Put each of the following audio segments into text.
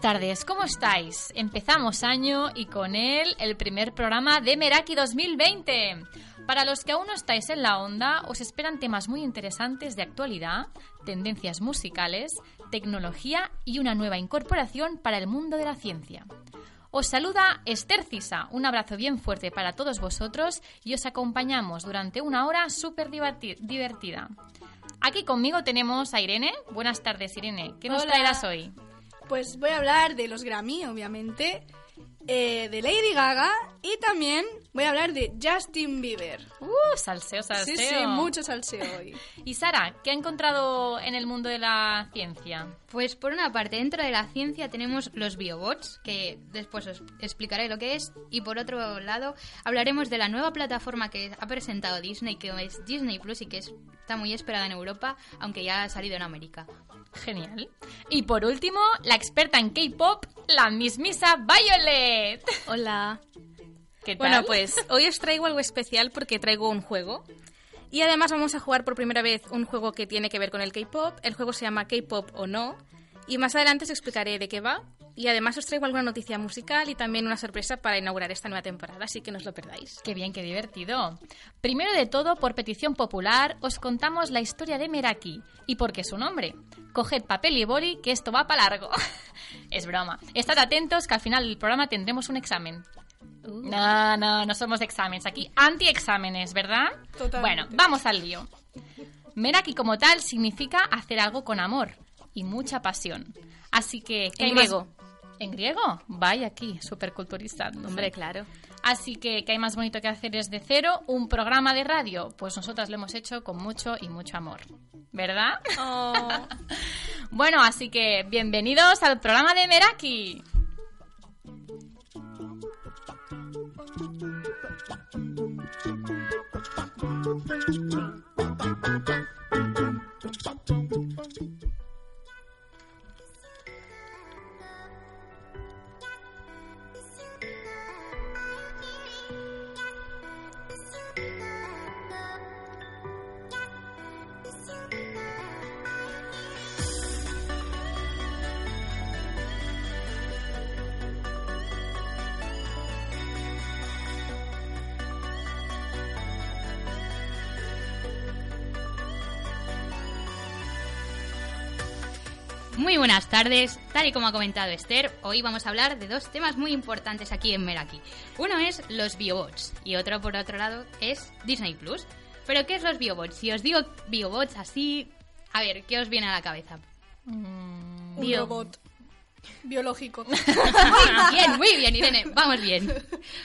buenas tardes, ¿cómo estáis? Empezamos año y con él el primer programa de Meraki 2020. Para los que aún no estáis en la onda, os esperan temas muy interesantes de actualidad, tendencias musicales, tecnología y una nueva incorporación para el mundo de la ciencia. Os saluda Esther Cisa, un abrazo bien fuerte para todos vosotros y os acompañamos durante una hora súper diverti- divertida. Aquí conmigo tenemos a Irene. Buenas tardes, Irene. ¿Qué nos Hola. traerás hoy? Pues voy a hablar de los Grammy, obviamente, eh, de Lady Gaga y también voy a hablar de Justin Bieber. Uh, salseo, Sí, salseo. sí, mucho salseo hoy. Y Sara, ¿qué ha encontrado en el mundo de la ciencia? Pues por una parte, dentro de la ciencia tenemos los biobots, que después os explicaré lo que es, y por otro lado hablaremos de la nueva plataforma que ha presentado Disney, que es Disney Plus y que es- está muy esperada en Europa, aunque ya ha salido en América. Genial. Y por último, la experta en K-pop, la mismisa Violet. Hola. ¿Qué tal? Bueno, pues hoy os traigo algo especial porque traigo un juego. Y además vamos a jugar por primera vez un juego que tiene que ver con el K-pop. El juego se llama K-pop o no. Y más adelante os explicaré de qué va. Y además os traigo alguna noticia musical y también una sorpresa para inaugurar esta nueva temporada, así que no os lo perdáis. Qué bien, qué divertido. Primero de todo, por petición popular, os contamos la historia de Meraki y por qué su nombre. Coged papel y boli, que esto va para largo. es broma. Estad atentos, que al final del programa tendremos un examen. No, no, no somos de exámenes. Aquí anti-exámenes, ¿verdad? Totalmente. Bueno, vamos al lío. Meraki como tal significa hacer algo con amor y mucha pasión. Así que... ¿qué En griego. ¿En griego? Vaya aquí, súper culturizando. Hombre, claro. Así que, ¿qué hay más bonito que hacer desde cero? ¿Un programa de radio? Pues nosotras lo hemos hecho con mucho y mucho amor. ¿Verdad? Oh. Bueno, así que bienvenidos al programa de Meraki. Buenas tardes, tal y como ha comentado Esther, hoy vamos a hablar de dos temas muy importantes aquí en Meraki. Uno es los biobots y otro por otro lado es Disney Plus. Pero ¿qué es los biobots? Si os digo biobots así, a ver, ¿qué os viene a la cabeza? Un Bio. robot biológico. Muy bien, muy bien, Irene, vamos bien.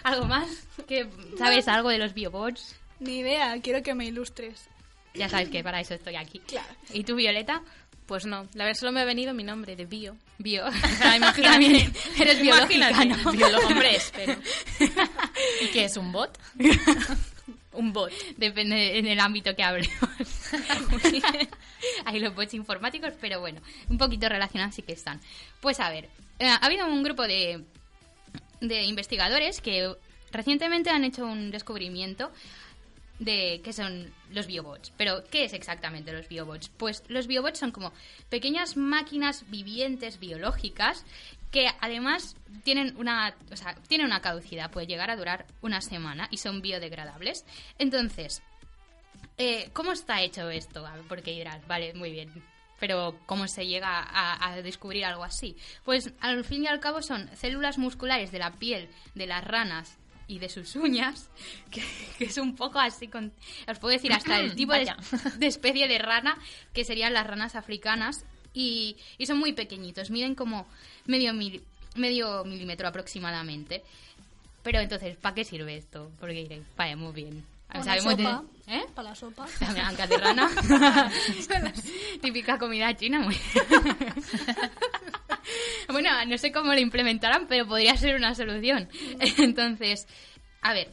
¿Algo más? ¿Que ¿Sabes algo de los biobots? Ni idea, quiero que me ilustres. Ya sabes que para eso estoy aquí. Claro. ¿Y tú, Violeta? Pues no, la verdad solo me ha venido mi nombre de bio. Bio. sea, imagínate. Eres biológica, ¿no? biólogo, hombre, espero. ¿Y qué es un bot? Un bot. Depende en el ámbito que hablemos. Hay los bots informáticos, pero bueno, un poquito relacionados sí que están. Pues a ver, eh, ha habido un grupo de, de investigadores que recientemente han hecho un descubrimiento de qué son los biobots. Pero, ¿qué es exactamente los biobots? Pues los biobots son como pequeñas máquinas vivientes biológicas que además tienen una, o sea, tienen una caducidad, puede llegar a durar una semana y son biodegradables. Entonces, eh, ¿cómo está hecho esto? Porque dirás, vale, muy bien. Pero ¿cómo se llega a descubrir algo así? Pues al fin y al cabo son células musculares de la piel de las ranas y de sus uñas, que, que es un poco así con... Os puedo decir hasta el tipo de, especie de rana que serían las ranas africanas Y, y son muy pequeñitos, miden como medio, mil- medio milímetro aproximadamente. Pero entonces, ¿para qué sirve esto? Porque diréis, vaya, muy bien. Para la de- sopa. ¿Eh? Para la sopa. La de rana. Típica comida china. muy- bueno, no sé cómo lo implementarán, pero podría ser una solución. Entonces, a ver,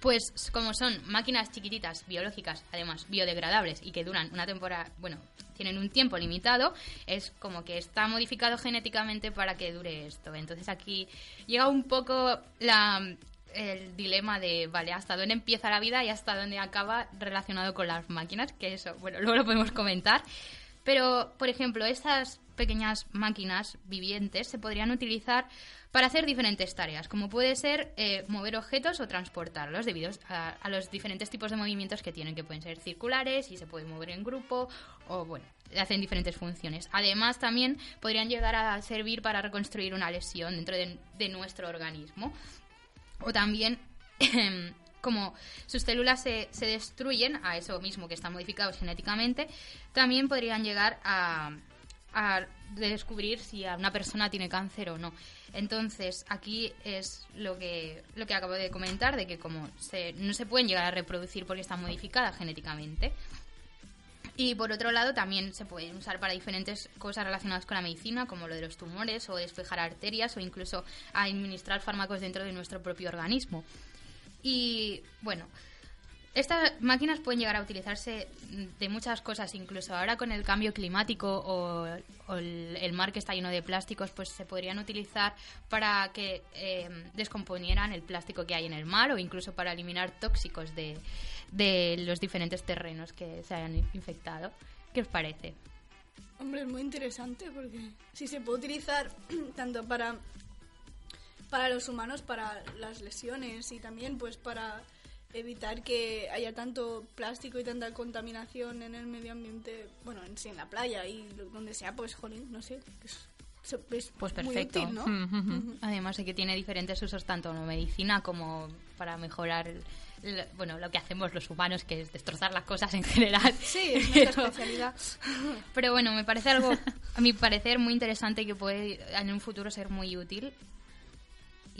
pues como son máquinas chiquititas, biológicas, además biodegradables y que duran una temporada, bueno, tienen un tiempo limitado, es como que está modificado genéticamente para que dure esto. Entonces aquí llega un poco la, el dilema de, vale, hasta dónde empieza la vida y hasta dónde acaba relacionado con las máquinas, que eso, bueno, luego lo podemos comentar. Pero, por ejemplo, estas pequeñas máquinas vivientes se podrían utilizar para hacer diferentes tareas, como puede ser eh, mover objetos o transportarlos debido a, los diferentes tipos de movimientos que tienen, que pueden ser circulares y se pueden mover en grupo o, bueno, hacen diferentes funciones. Además, también podrían llegar a servir para reconstruir una lesión dentro de, de nuestro organismo. O también, como sus células se, se destruyen a eso mismo que están modificados genéticamente, también podrían llegar a, a descubrir si una persona tiene cáncer o no. Entonces, aquí es lo que, lo que acabo de comentar, de que como se, no se pueden llegar a reproducir porque están modificadas genéticamente. Y por otro lado, también se pueden usar para diferentes cosas relacionadas con la medicina, como lo de los tumores, o despejar arterias, o incluso administrar fármacos dentro de nuestro propio organismo. Y bueno, estas máquinas pueden llegar a utilizarse de muchas cosas, incluso ahora con el cambio climático o, el, mar que está lleno de plásticos, pues se podrían utilizar para que eh, descomponieran el plástico que hay en el mar o incluso para eliminar tóxicos de, de los diferentes terrenos que se hayan infectado. ¿Qué os parece? Hombre, es muy interesante porque si se puede utilizar tanto para para los humanos, para las lesiones y también pues para evitar que haya tanto plástico y tanta contaminación en el medio ambiente, bueno, en sí en la playa y donde sea, pues jolín, no sé, es, es Pues muy perfecto. útil, ¿no? Mm, mm, mm. Además de que tiene diferentes usos tanto en medicina como para mejorar el- bueno, lo que hacemos los humanos, que es destrozar las cosas en general. Sí, es nuestra especialidad. Pero bueno, me parece algo, a mi parecer, muy interesante que puede en un futuro ser muy útil.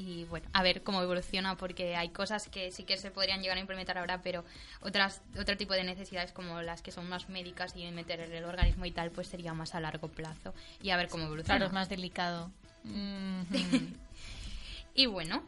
Y bueno, a ver cómo evoluciona, porque hay cosas que sí que se podrían llegar a implementar ahora, pero otras otro tipo de necesidades como las que son más médicas y meter en el organismo y tal, pues sería más a largo plazo. Y a ver cómo evoluciona. Claro, es más delicado. Mm, Y bueno,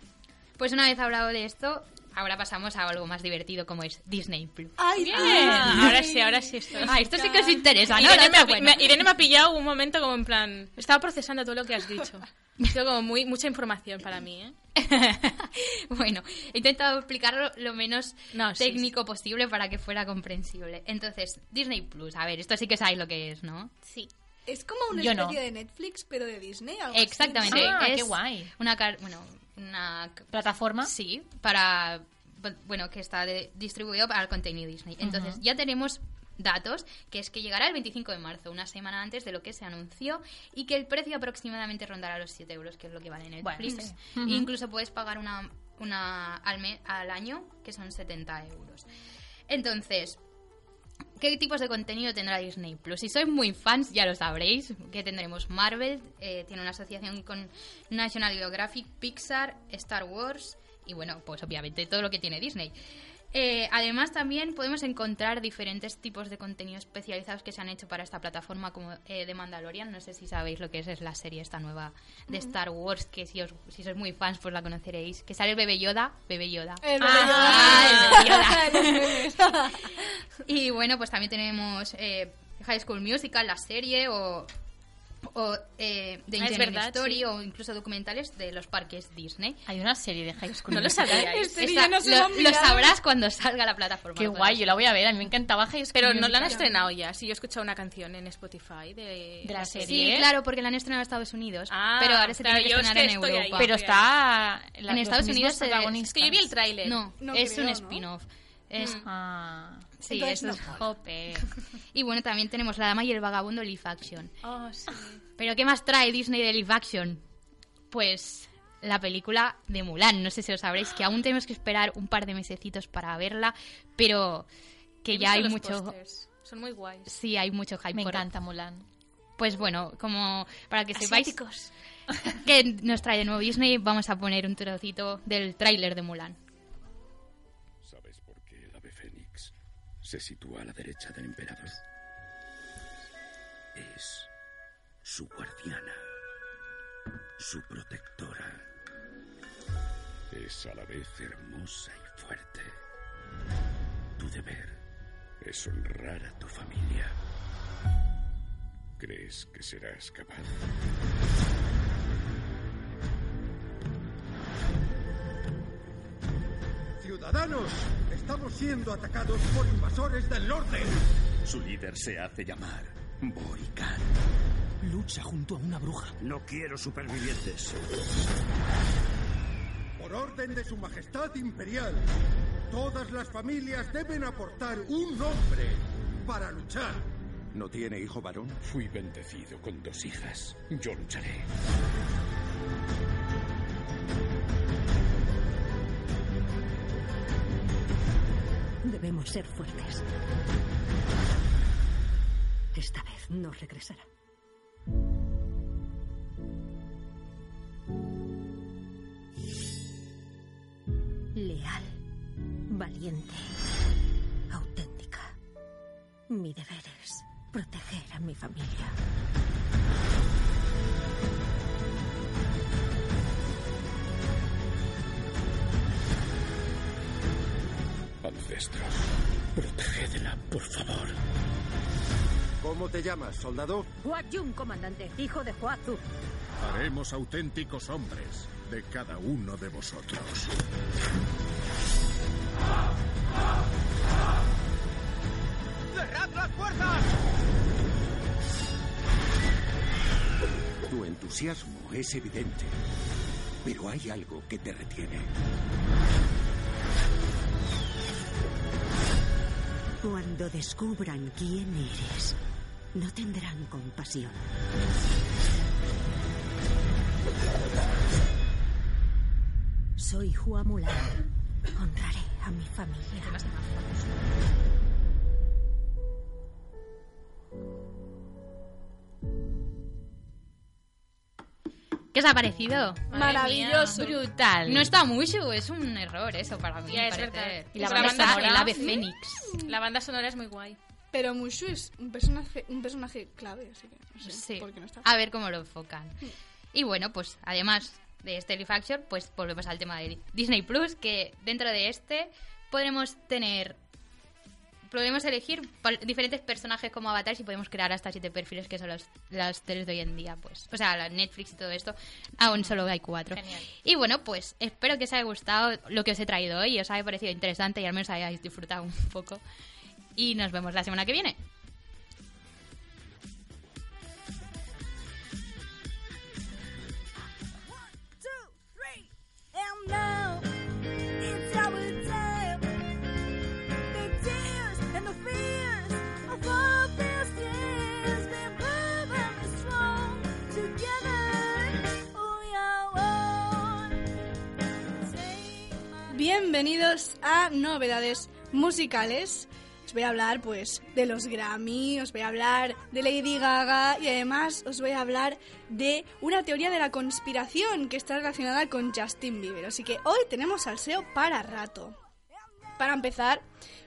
pues una vez hablado de esto, ahora pasamos a algo más divertido como es Disney Plus. ¡Ay, Ah, ahora sí, ahora sí esto. Ah, esto sí que os interesa, ¿no? Irene, me ha, Bueno. me- Irene me ha pillado un momento como en plan... Estaba procesando todo lo que has dicho. Ha sido como muy, mucha información para mí, ¿eh? bueno, he intentado explicarlo lo menos No, sí, técnico posible para que fuera comprensible. Entonces, Disney Plus, a ver, esto sí que sabéis lo que es, ¿no? Sí. Es como una Yo no. especie de Netflix, pero de Disney, algo así, Exactamente. Ah, es qué guay. Una, car- bueno, una ¿Plataforma? Sí, para bueno, que está de- distribuido para el contenido Disney. Entonces, ya tenemos datos, que es que llegará el 25 de marzo, una semana antes de lo que se anunció, y que el precio aproximadamente rondará los 7 euros, que es lo que vale Netflix. Bueno, sí. E incluso puedes pagar una, una al, me- al año, que son 70 euros. Entonces, ¿Qué tipos de contenido tendrá Disney Plus? Si sois muy fans, ya lo sabréis, que tendremos Marvel, eh, tiene una asociación con National Geographic, Pixar, Star Wars y bueno, pues obviamente todo lo que tiene Disney. Eh, además también podemos encontrar diferentes tipos de contenido especializados que se han hecho para esta plataforma como eh, The Mandalorian, no sé si sabéis lo que es, es la serie esta nueva de Star Wars, que si, os, si sois muy fans pues la conoceréis, que sale el bebé Yoda, bebé Yoda. El Ah, el bebé Yoda. Yoda. Y bueno, pues también tenemos eh, High School Musical, la serie, o, o eh, The Ah, Engineering verdad, Story, sí. o incluso documentales de los parques Disney. Hay una serie de High School No lo sabíais. Este no lo, sabrás cuando salga la plataforma. Qué guay, yo la voy a ver. A mí me encantaba High School Pero no la han estrenado ya. Sí, yo he escuchado una canción en Spotify de, De la Sí, serie. claro, porque la han estrenado en Estados Unidos. Ah, pero ahora se claro, tiene que es estrenar que en ahí. Europa. Pero está... la- En Estados Unidos. Es que yo vi el tráiler. No, No es creo, un ¿no? Es, Ah, sí, Entonces eso no. es- jope. Y bueno, también tenemos La Dama y el Vagabundo Live Action. Oh, sí. ¿Pero qué más trae Disney de live action? Pues la película de Mulan. No sé si lo sabréis, que aún tenemos que esperar un par de mesecitos para verla, pero que He ya hay mucho... Son muy guays. Sí, hay mucho hype Me por, encanta Mulan. Pues bueno, como para que sepáis Asiáticos. que nos trae de nuevo Disney, vamos a poner un trocito del tráiler de Mulan. Se sitúa a la derecha del emperador? Es su guardiana, su protectora. Es a la vez hermosa y fuerte. Tu deber es honrar a tu familia. ¿Crees que serás capaz? Ciudadanos, estamos siendo atacados por invasores del norte. Su líder se hace llamar Borican. Lucha junto a una bruja. No quiero supervivientes. Por orden de su majestad imperial, todas las familias deben aportar un nombre para luchar. ¿No tiene hijo varón? Fui bendecido con dos hijas. Yo lucharé. Debemos ser fuertes. Esta vez no regresará. Leal, valiente, auténtica. Mi deber es proteger a mi familia. Por favor. ¿Cómo te llamas, soldado? Hua comandante, hijo de Huazu. Haremos auténticos hombres de cada uno de vosotros. Tu entusiasmo es evidente, pero hay algo que te retiene. Cuando descubran quién eres, no tendrán compasión. Soy Hua Mulan. Honraré a mi familia. ¿Qué os ha parecido? Maravilloso. Brutal. No está mucho, es un error eso para mí. Ya, es verdad. Y la banda la banda sonora, el sonora. ave fénix. La banda sonora es muy guay. Pero Mushu es un personaje, un personaje clave, así que no sé Sí. por qué no está. A ver cómo lo enfocan. Y bueno, pues además de este live action, pues volvemos al tema de Disney Plus, que dentro de este podremos tener podemos elegir diferentes personajes como avatares y podemos crear hasta siete perfiles que son los, las teles de hoy en día, pues. O sea, la Netflix y todo esto, aún solo hay cuatro. Genial. Y bueno, pues espero que os haya gustado lo que os he traído hoy, os haya parecido interesante y al menos hayáis disfrutado un poco. Y nos vemos la semana que viene. Bienvenidos a Novedades Musicales. Os voy a hablar pues de los Grammy, os voy a hablar de Lady Gaga y además os voy a hablar de una teoría de la conspiración que está relacionada con Justin Bieber. Así que hoy tenemos salseo para rato. Para empezar,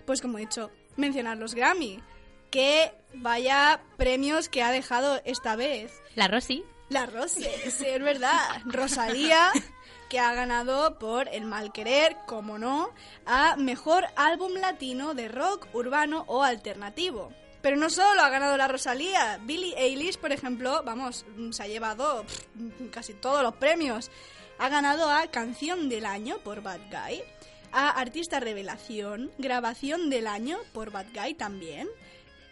pues como he dicho, mencionar los Grammy. Que vaya premios que ha dejado esta vez. La Rosy. La Rose, sí, es verdad. Rosalía, que ha ganado por El Mal Querer, como no, a Mejor Álbum Latino de Rock, Urbano o Alternativo. Pero no solo ha ganado la Rosalía, Billie Eilish, por ejemplo, vamos, se ha llevado casi todos los premios. Ha ganado a Canción del Año por Bad Guy, a Artista Revelación, Grabación del Año por Bad Guy también,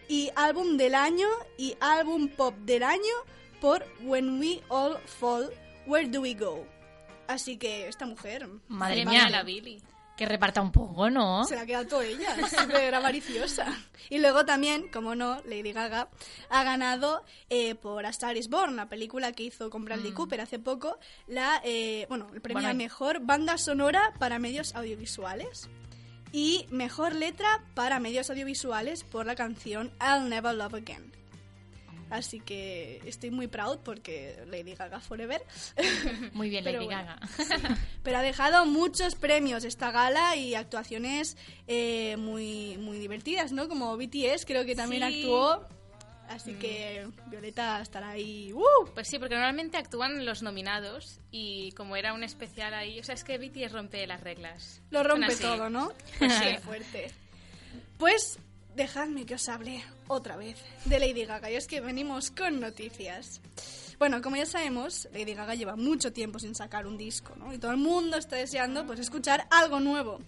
y álbum del año y álbum pop del año por When We All Fall, Where Do We Go. Así que esta mujer Madre mía, la Billy. que reparta un poco, ¿no? se la queda toda ella, es súper avariciosa. Y luego también, como no, Lady Gaga ha ganado eh, por A Star is Born, la película que hizo con Bradley Cooper hace poco, la, eh, bueno, el premio Bueno, a mejor banda sonora para medios audiovisuales. Y mejor letra para medios audiovisuales por la canción I'll Never Love Again. Así que estoy muy proud porque Lady Gaga Forever. Muy bien, Lady bueno, Gaga. Pero ha dejado muchos premios esta gala y actuaciones eh, muy, muy divertidas, ¿no? Como BTS creo que también Sí. actuó. Así que Violeta estará ahí. ¡Uh! Pues sí, porque normalmente actúan los nominados y como era un especial ahí, o sea, es que BTS rompe las reglas. Lo rompe todo, ¿no? Pues sí. Fuerte. Pues dejadme que os hable otra vez de Lady Gaga. Y es que venimos con noticias. Bueno, como ya sabemos, Lady Gaga lleva mucho tiempo sin sacar un disco, ¿no? Y todo el mundo está deseando pues escuchar algo nuevo.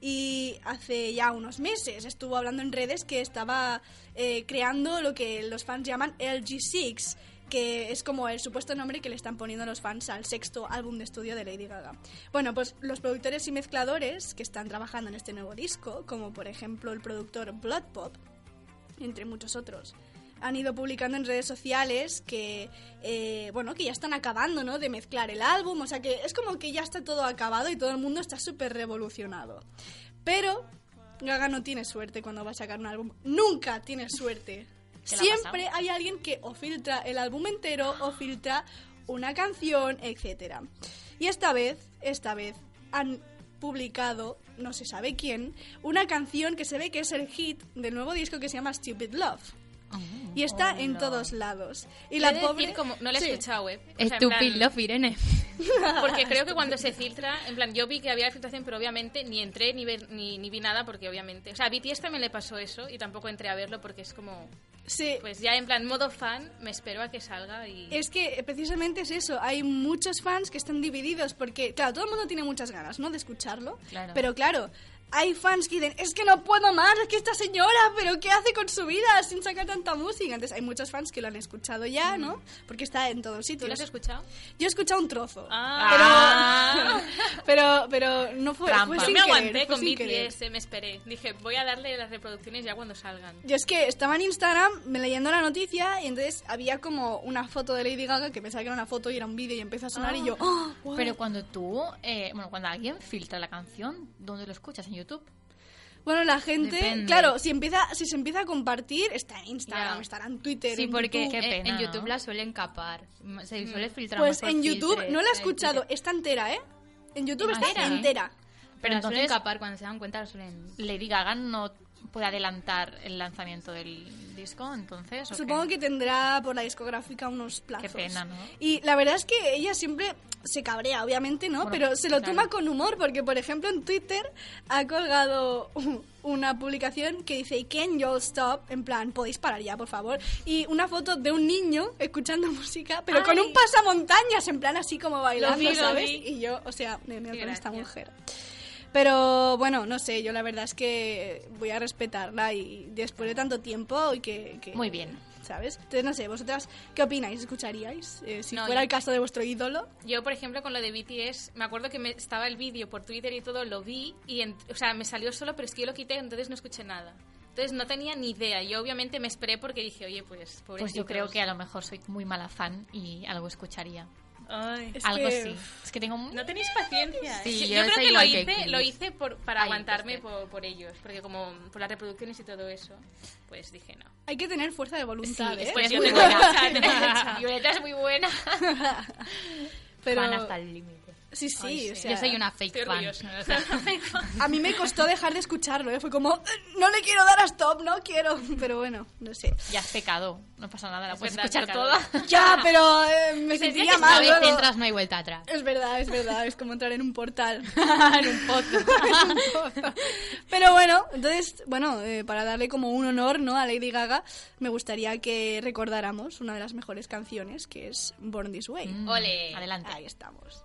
Y hace ya unos meses estuvo hablando en redes que estaba eh, creando lo que los fans llaman LG6, que es como el supuesto nombre que le están poniendo los fans al sexto álbum de estudio de Lady Gaga. Bueno, pues los productores y mezcladores que están trabajando en este nuevo disco, como por ejemplo el productor Blood Pop, entre muchos otros, han ido publicando en redes sociales que, eh, bueno, que ya están acabando, ¿no? De mezclar el álbum, o sea que es como que ya está todo acabado y todo el mundo está súper revolucionado. Pero Gaga no tiene suerte cuando va a sacar un álbum. Nunca tiene suerte. ¿Qué le ha Siempre hay alguien que o filtra el álbum entero o filtra una canción, etcétera. Y esta vez, esta vez han publicado, no se sabe quién, una canción que se ve que es el hit del nuevo disco que se llama Stupid Love. Y está en todos lados. Y la pobre como no la he Sí. escuchado, ¿eh? O sea, Stupid plan- Love, Irene. Porque creo que cuando se filtra, en plan, yo vi que había filtración, pero obviamente ni entré ni, ver- ni, ni vi nada porque obviamente... O sea, a BTS también le pasó eso y tampoco entré a verlo porque es como... Sí. Pues ya en plan modo fan, me espero a que salga y... Es que precisamente es eso, hay muchos fans que están divididos porque, claro, todo el mundo tiene muchas ganas, ¿no? De escucharlo. Claro. Pero claro, hay fans que dicen, es que no puedo más, es que esta señora, pero ¿qué hace con su vida sin sacar tanta música? Entonces hay muchos fans que lo han escuchado ya, ¿no? Porque está en todos ¿Tú sitios. lo has escuchado? Yo he escuchado un trozo. Ah. Pero, pero no fue, Trampa. fue Yo sin me querer, aguanté fue con querer. BTS, me esperé. Dije, voy a darle las reproducciones ya cuando salgan. Yo es que estaba en Instagram me leyendo la noticia y entonces había como una foto de Lady Gaga que pensaba que era una foto y era un vídeo y empezó a sonar y yo, ¡oh! guay". Pero cuando tú, eh, bueno, cuando alguien filtra la canción, ¿dónde lo escuchas? ¿En YouTube? Bueno, la gente, Depende. claro, si empieza, si se empieza a compartir, está en Instagram, Ya. estará en Twitter, Sí, en porque YouTube. Qué en- pena, en YouTube ¿no? la suelen capar. Se suele filtrar Pues en YouTube filtres, no la he escuchado, está entera, ¿eh? En YouTube está ¿Entera? entera. Pero la suelen entonces- capar cuando se dan cuenta, la suelen... Lady Gaga no puede adelantar el lanzamiento del disco, entonces. Supongo que tendrá por la discográfica unos plazos. Qué pena, ¿no? Y la verdad es que ella siempre se cabrea, obviamente, ¿no? Bueno, Pero se lo claro. toma con humor, porque, por ejemplo, en Twitter ha colgado una publicación que dice Can you stop? En plan, podéis parar ya, por favor. Y una foto de un niño escuchando música, pero con un pasamontañas, en plan así como bailando, vi, ¿sabes? vi. Y yo, o sea, me me con esta mujer. Pero bueno, no sé, yo la verdad es que voy a respetarla y después de tanto tiempo y que, que- Muy bien. ¿Sabes? Entonces, no sé, ¿vosotras qué opináis? ¿Escucharíais? Eh, si No, fuera yo- el caso de vuestro ídolo. Yo, por ejemplo, con lo de BTS, me acuerdo que me estaba el vídeo por Twitter y todo, lo vi y, en- o sea, me salió solo, pero es que yo lo quité, entonces no escuché nada. Entonces no tenía ni idea. Yo obviamente me esperé porque dije, oye, pues, Pues yo creo que a lo mejor soy muy mala fan y algo escucharía. Algo que- así. Es que tengo No tenéis paciencia. Sí, yo yo creo que lo que hice, lo hice por, para Ay, aguantarme por, por ellos. Porque como por las reproducciones y todo eso, pues dije no. Hay que tener fuerza de voluntad, Sí, ¿eh? es Pues es yo muy tengo buena. mucha, tengo mucha. Violeta es muy buena. Pero Fan hasta el límite. Sí, sí, Ay, o sí. sea, Yo soy una fake Estoy fan. o sea, a mí me costó dejar de escucharlo, ¿eh? Fue como, "Eh, no le quiero dar a stop, no quiero. Pero bueno, no sé. Ya has pecado. No pasa nada, la Es puedes verdad, escuchar pecadora. toda. Ya, pero eh, me sentiría que mal Una vez luego. entras no hay vuelta atrás. Es verdad, es verdad, es como entrar en un portal. en un pozo. Pero bueno, entonces, bueno, eh, para darle como un honor ¿no? a Lady Gaga, me gustaría que recordáramos una de las mejores canciones, que es Born This Way. Mm, Ole. Adelante. Ahí estamos.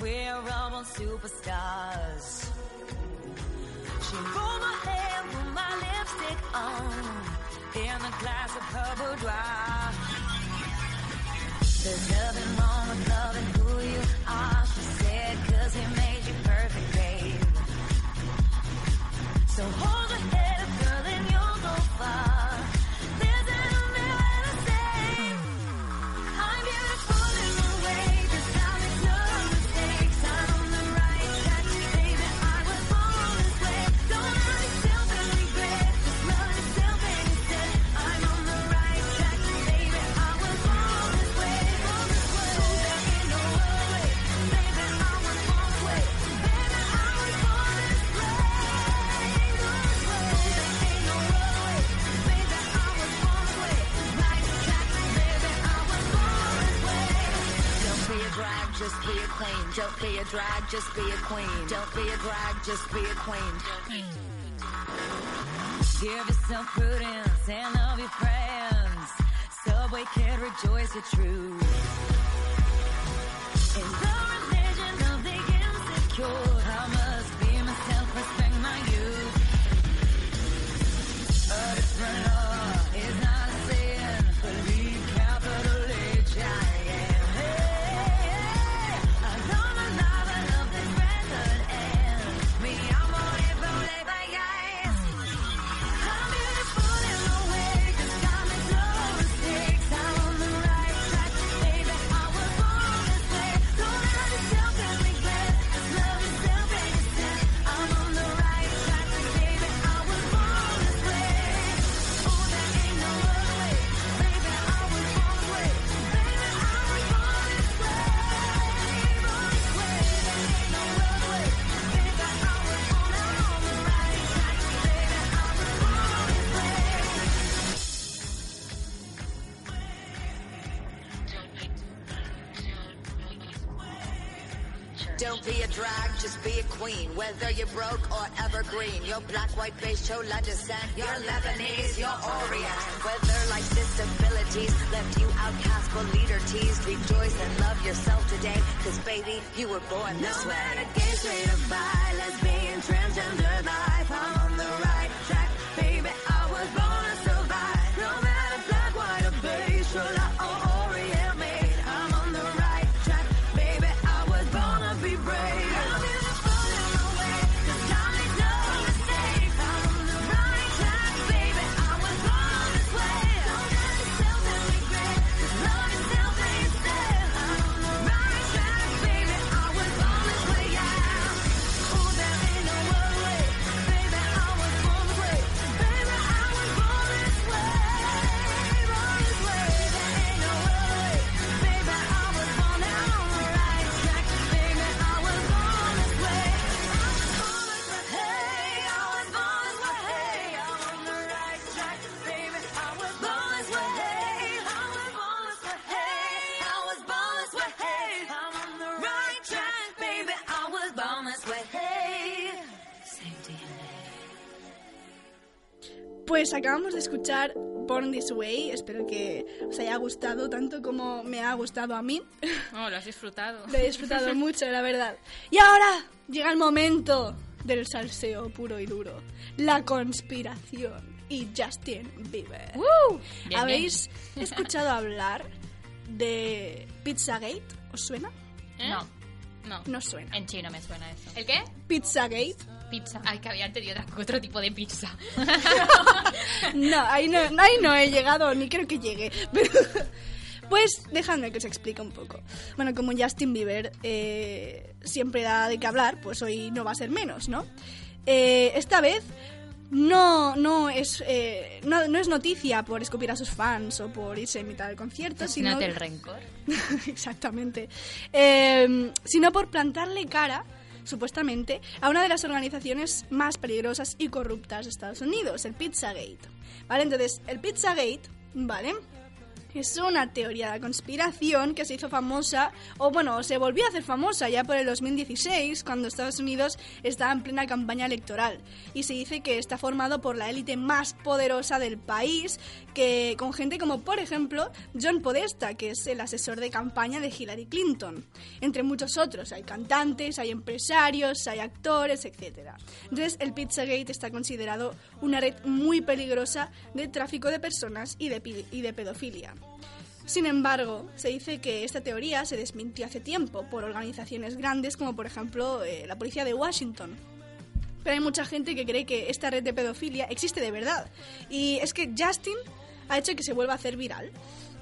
we're all superstars. She rolled my hair, put my lipstick on, in a glass of purple dry. There's nothing wrong with loving who you are, she said, cause he made you perfect, babe. So hold your head just be a queen. Don't be a drag, just be a queen. Don't be a drag, just be a queen. Give yourself prudence and love your friends. Subway kid, rejoice your truth. In the religion of the insecure, queen. Whether you're broke or evergreen, you're black, white, beige, chola descent. You're Lebanese, you're Orient. Whether life's disabilities left you outcast but leader teased, rejoice and love yourself today. Cause baby, you were born this No way. matter gay, straight or bi, lesbian, transgender life, I'm Pues acabamos de escuchar Born This Way. Espero que os haya gustado tanto como me ha gustado a mí. Oh, lo has disfrutado. Lo he disfrutado mucho, la verdad. Y ahora llega el momento del salseo puro y duro. La conspiración y Justin Bieber. Bien, ¿Habéis escuchado hablar de Pizzagate? ¿Os suena? No, No. No suena. en chino me suena eso. ¿El qué? Pizzagate. Pizza. Ay, que había entendido otro tipo de pizza. No, ahí no, ahí no he llegado, ni creo que llegue. Pero, pues dejadme que os explique un poco. Bueno, como Justin Bieber eh, siempre da de qué hablar, pues hoy no va a ser menos, ¿no? Eh, esta vez no, no, es, eh, no, no es noticia por escupir a sus fans o por irse a mitad del concierto, sino... El rencor. Exactamente. Eh, sino por plantarle cara, supuestamente, a una de las organizaciones más peligrosas y corruptas de Estados Unidos, el Pizzagate. ¿Vale? Entonces, el Pizzagate, ¿vale? Es una teoría de conspiración que se hizo famosa, o bueno, se volvió a hacer famosa ya por el 2016, cuando Estados Unidos estaba en plena campaña electoral. Y se dice que está formado por la élite más poderosa del país, que con gente como, por ejemplo, John Podesta, que es el asesor de campaña de Hillary Clinton. Entre muchos otros, hay cantantes, hay empresarios, hay actores, etc. Entonces, el Pizzagate está considerado una red muy peligrosa de tráfico de personas y de pedofilia. Sin embargo, se dice que esta teoría se desmintió hace tiempo por organizaciones grandes como por ejemplo eh, la policía de Washington. Pero hay mucha gente que cree que esta red de pedofilia existe de verdad. Y es que Justin ha hecho que se vuelva a hacer viral.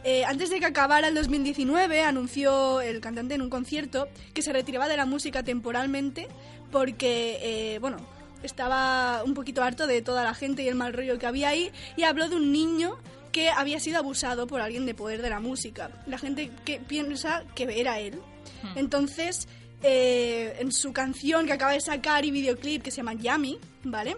Eh, antes de que acabara el 2019, anunció el cantante en un concierto que se retiraba de la música temporalmente porque, eh, bueno, estaba un poquito harto de toda la gente y el mal rollo que había ahí y habló de un niño que había sido abusado por alguien de poder de la música. La gente que piensa que era él. Entonces, eh, en su canción que acaba de sacar y videoclip que se llama Yummy, ¿vale?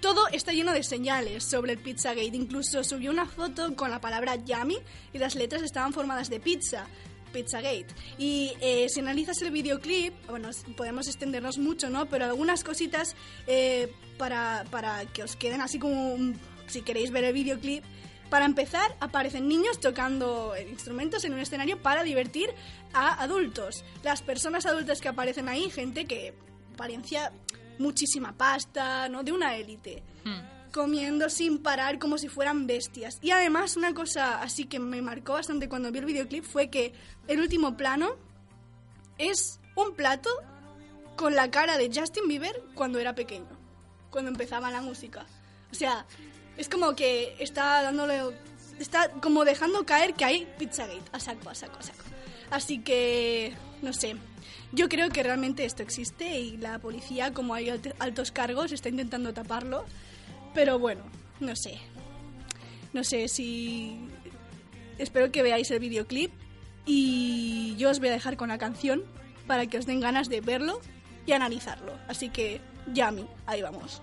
Todo está lleno de señales sobre el Pizzagate. Incluso subió una foto con la palabra Yummy y las letras estaban formadas de pizza. Pizzagate. Y eh, si analizas el videoclip, bueno, podemos extendernos mucho, ¿no? Pero algunas cositas eh, para, para que os queden así como, un- si queréis ver el videoclip. Para empezar, aparecen niños tocando instrumentos en un escenario para divertir a adultos. Las personas adultas que aparecen ahí, gente que apariencia muchísima pasta, ¿no? De una élite comiendo sin parar como si fueran bestias. Y además una cosa así que me marcó bastante cuando vi el videoclip fue que el último plano es un plato con la cara de Justin Bieber cuando era pequeño, cuando empezaba la música. O sea, es como que está dándole está como dejando caer que hay Pizzagate a saco, a saco, a saco. Así que no sé. Yo creo que realmente esto existe y la policía, como hay alt- altos cargos, está intentando taparlo. Pero bueno, no sé. No sé si... Espero que veáis el videoclip y yo os voy a dejar con la canción para que os den ganas de verlo y analizarlo. Así que, Yami, ahí vamos.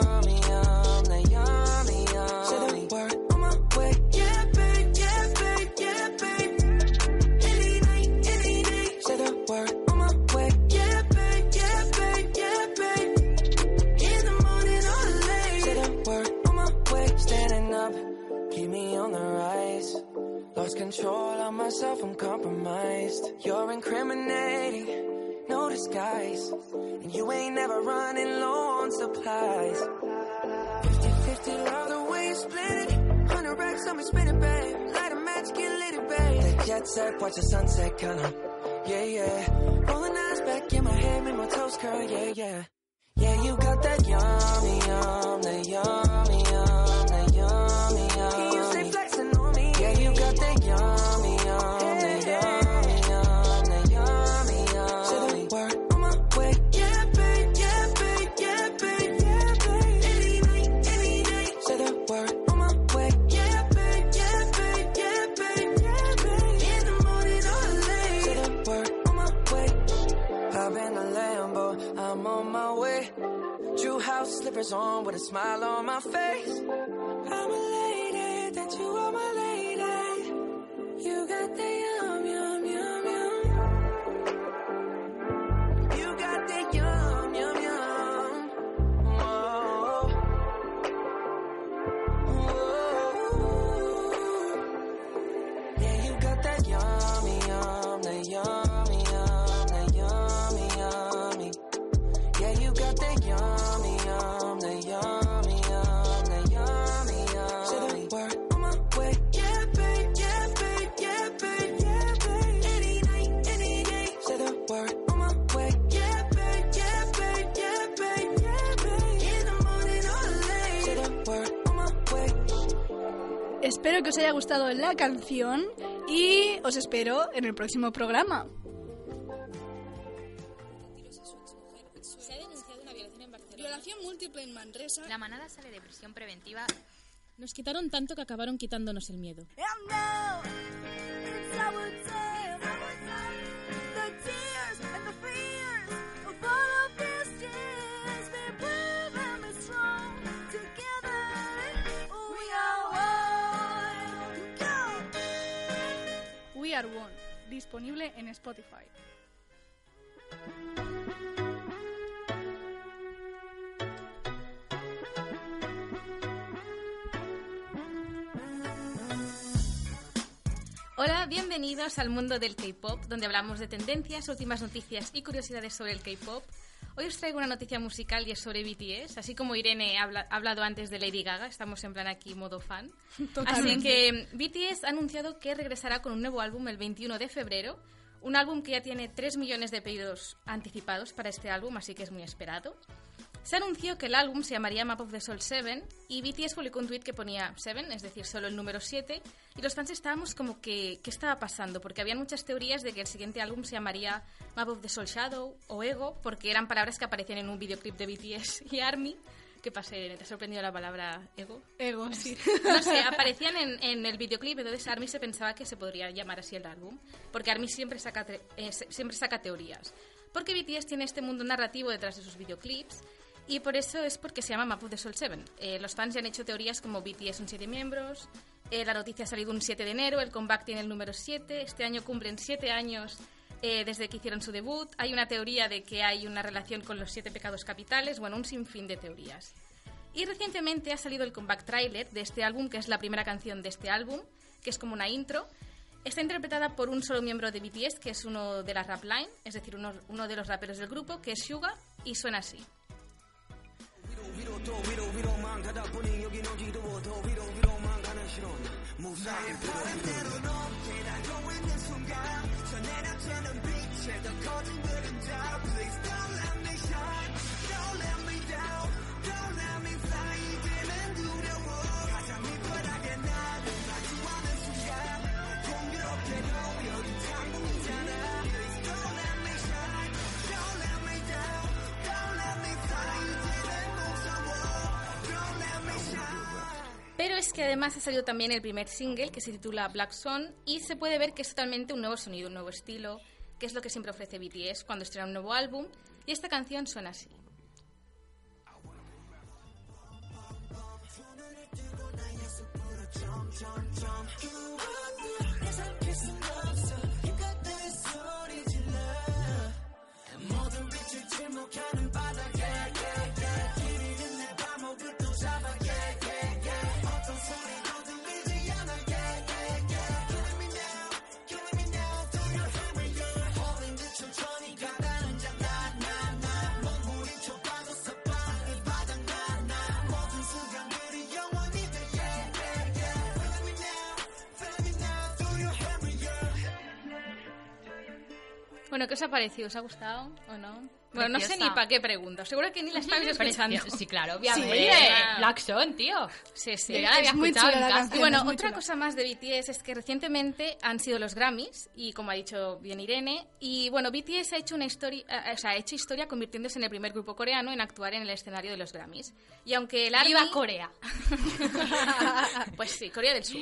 You're no disguise. And you ain't never running low on supplies. 50-50, love the way you split it. 100 racks on me, spin it, babe. Light a match, get lit, it, babe. That jet set, watch the sunset, kinda. Yeah, yeah. Rolling eyes back in my head, make my toes curl, yeah, yeah. Yeah, you got that yummy, yum, that yummy, yum, that yummy, slippers on with a smile on my face. I'm elated that you are my lady. You got the yum, yum. Espero que os haya gustado la canción y os espero en el próximo programa. Se ha denunciado una violación en Barcelona. Violación múltiple en Manresa. La manada sale de prisión preventiva. Nos quitaron tanto que acabaron quitándonos el miedo. One, disponible en Spotify. Hola, bienvenidos al mundo del K-pop, donde hablamos de tendencias, últimas noticias y curiosidades sobre el K-pop. Hoy os traigo una noticia musical y es sobre BTS, así como Irene ha habla- ha hablado antes de Lady Gaga, estamos en plan aquí modo fan. Así Totalmente. que BTS ha anunciado que regresará con un nuevo álbum el 21 de febrero, un álbum que ya tiene 3 millones de pedidos anticipados para este álbum, así que es muy esperado. Se anunció que el álbum se llamaría Map of the Soul 7 y BTS publicó un tweet que ponía 7, es decir, solo el número 7, y los fans estábamos como que, ¿qué estaba pasando? Porque habían muchas teorías de que el siguiente álbum se llamaría Map of the Soul Shadow o Ego, porque eran palabras que aparecían en un videoclip de BTS y ARMY. ¿Qué pasa, Irene? ¿Te ha sorprendido la palabra ego? Ego, sí. No sé, aparecían en, en el videoclip, entonces ARMY se pensaba que se podría llamar así el álbum, porque ARMY siempre saca, eh, siempre saca teorías. Porque BTS tiene este mundo narrativo detrás de sus videoclips, y por eso es porque se llama Map of the Soul 7. Eh, los fans ya han hecho teorías como BTS son 7 miembros, eh, la noticia ha salido un 7 de enero, el comeback tiene el número 7, este año cumplen 7 años eh, desde que hicieron su debut, hay una teoría de que hay una relación con los 7 pecados capitales, bueno, un sinfín de teorías. Y recientemente ha salido el comeback trailer de este álbum, que es la primera canción de este álbum, que es como una intro. Está interpretada por un solo miembro de BTS, que es uno de la rap line, es decir, uno, uno de los raperos del grupo, que es Suga, y suena así. 위로 또 위로 위로만 가다 보니 여긴 어지러워 뭐 더 위로 위로만 가는 실은 무사히 아, 바람대로 높게 날고 있는 순간 저 내려쬐는 빛에 더 커진 그림자 Please don't let me shine. Don't let me down. Don't let me fly. down es que además ha salido también el primer single que se titula Black Swan y se puede ver que es totalmente un nuevo sonido, un nuevo estilo, que es lo que siempre ofrece BTS cuando estrena un nuevo álbum. Y esta canción suena así. Bueno, ¿qué os ha parecido? ¿Os ha gustado o no? Bueno, no sé Preciosa. ni para qué pregunto. Seguro que ni la estáis escuchando. Preciosa. Sí, claro, obviamente. Sí, Eh, tío. Sí, sí. Ya la había Es muy escuchado chula en la casa. canción. Y bueno, muy otra chula. cosa más de BTS es que recientemente han sido los Grammys y como ha dicho bien Irene, y bueno, BTS ha hecho una historia, eh, o sea, ha hecho historia convirtiéndose en el primer grupo coreano en actuar en el escenario de los Grammys. Y aunque el ARMY Viva Corea. pues sí, Corea del Sur.